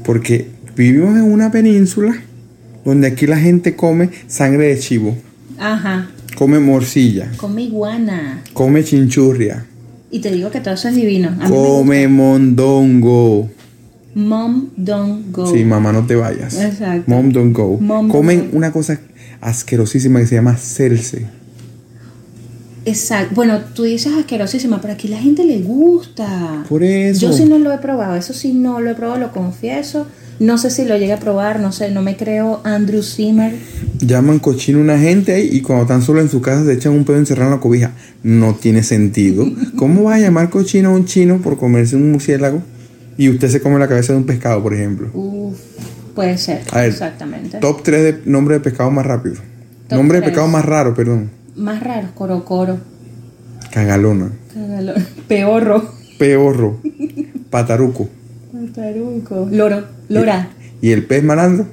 Porque vivimos en una península donde aquí la gente come sangre de chivo, Ajá. come morcilla, Come iguana. come chinchurria, Y te digo que todo eso es divino. A come mondongo. Mom don't go. Sí, mamá, no te vayas. Exacto. Mom don't go. Mom don't Comen go. una cosa asquerosísima que se llama celce. Exacto. Bueno, tú dices asquerosísima, pero aquí la gente le gusta. Por eso. Yo sí no lo he probado, eso sí no lo he probado, lo confieso. No sé si lo llegué a probar, no sé, no me creo Andrew Zimmer. Llaman cochino a una gente ahí y cuando están solo en su casa se echan un pedo encerrado en la cobija. No tiene sentido. ¿Cómo va a llamar cochino a un chino por comerse un murciélago y usted se come la cabeza de un pescado, por ejemplo? Uf, puede ser, A ver, exactamente. Top 3 de nombre de pescado más rápido. Top nombre de pescado más raro, perdón. Más raros, corocoro, Cagalona. cagalón, peorro, Peorro. Pataruco. Pataruco, loro, lora, Y el pez malandro,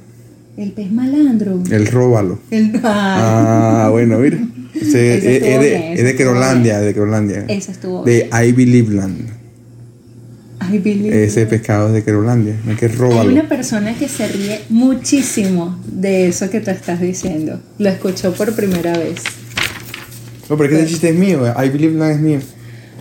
el pez malandro. el róbalo. El, Ah, bueno, mira. Es, bien, de, es de Crolandia, de. Ese estuvo De Ivy Livland. I believe. Ese pescado es de Crolandia. No es que es Hay róbalo. una persona que se ríe muchísimo de eso que tú estás diciendo. Lo escuchó por primera vez. No, pero es que ese chiste es mío. eh. Ivy Livland es mío.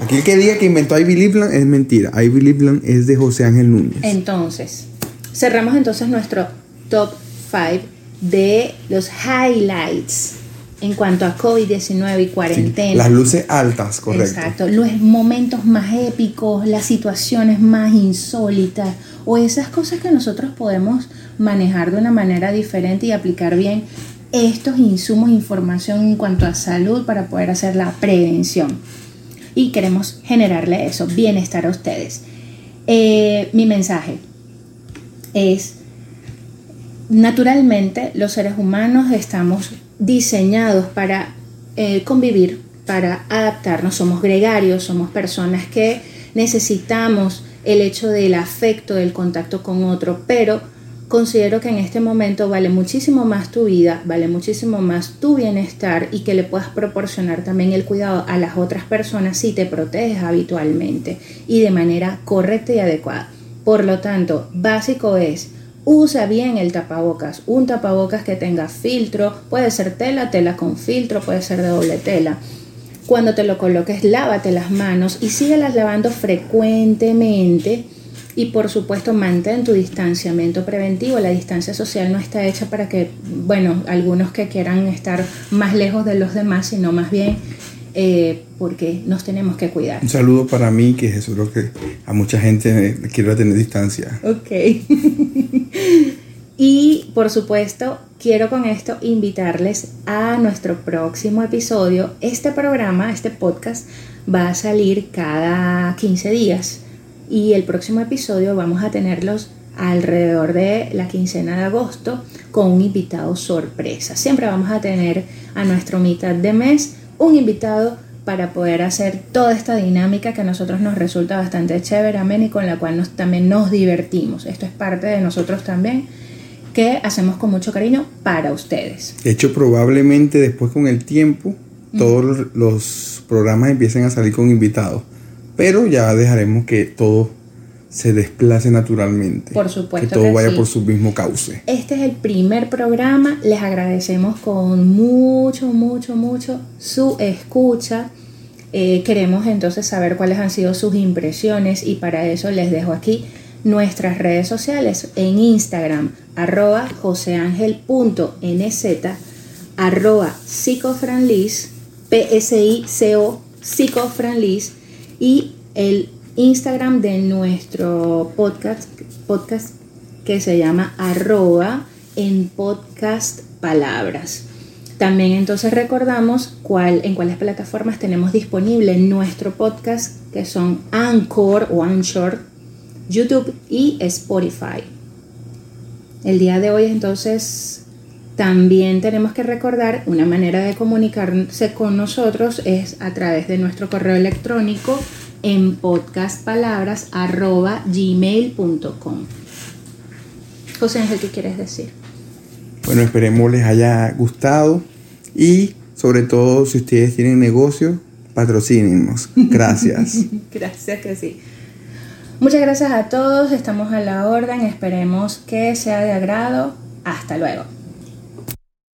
Aquí el que diga que inventó Ivy Livland es mentira. Ivy Livland es de José Ángel Núñez. Entonces, cerramos entonces nuestro top 5 de los highlights en cuanto a COVID-19 y Sí, cuarentena. Las luces altas, correcto. Exacto, los momentos más épicos, las situaciones más insólitas o esas cosas que nosotros podemos manejar de una manera diferente y aplicar bien estos insumos, información en cuanto a salud para poder hacer la prevención. Y queremos generarle eso, bienestar a ustedes. Eh, mi mensaje es, naturalmente los seres humanos estamos diseñados para eh, convivir, para adaptarnos, somos gregarios, somos personas que necesitamos el hecho del afecto, del contacto con otro, pero considero que en este momento vale muchísimo más tu vida, vale muchísimo más tu bienestar y que le puedas proporcionar también el cuidado a las otras personas si te proteges habitualmente y de manera correcta y adecuada. Por lo tanto, básico es Usa bien el tapabocas, un tapabocas que tenga filtro, puede ser tela, tela con filtro, puede ser de doble tela. Cuando te lo coloques, lávate las manos y síguelas lavando frecuentemente. Y por supuesto, mantén tu distanciamiento preventivo. La distancia social no está hecha para que, bueno, algunos que quieran estar más lejos de los demás, sino más bien eh, porque nos tenemos que cuidar. Un saludo para mí, que lo que a mucha gente quiere tener distancia. Ok. y por supuesto, quiero con esto invitarles a nuestro próximo episodio. Este programa, este podcast, va a salir cada 15 días. Y el próximo episodio vamos a tenerlos alrededor de la quincena de agosto con un invitado sorpresa. Siempre vamos a tener a nuestro mitad de mes un invitado para poder hacer toda esta dinámica que a nosotros nos resulta bastante chévere, amén, y con la cual nos, también nos divertimos. Esto es parte de nosotros también, que hacemos con mucho cariño para ustedes. De hecho, probablemente después con el tiempo, todos los, los programas empiecen a salir con invitados. Pero ya dejaremos que todo se desplace naturalmente. Por supuesto Que todo que vaya sí. por su mismo cauce. Este es el primer programa. Les agradecemos con mucho, mucho, mucho su escucha. Eh, queremos entonces saber cuáles han sido sus impresiones y para eso les dejo aquí nuestras redes sociales en Instagram arroba joseangel.nz arroba psicofranlis psico psicofranlis y el Instagram de nuestro podcast, podcast que se llama arroba en podcast palabras. También entonces recordamos cuál, en cuáles plataformas tenemos disponible nuestro podcast, que son Anchor o Anchor, YouTube y Spotify. El día de hoy entonces también tenemos que recordar una manera de comunicarse con nosotros es a través de nuestro correo electrónico en podcastpalabras.gmail.com. José Ángel, ¿qué quieres decir? Bueno, esperemos les haya gustado y sobre todo si ustedes tienen negocio, patrocínenos. Gracias. gracias que sí. Muchas gracias a todos, estamos a la orden, esperemos que sea de agrado. Hasta luego.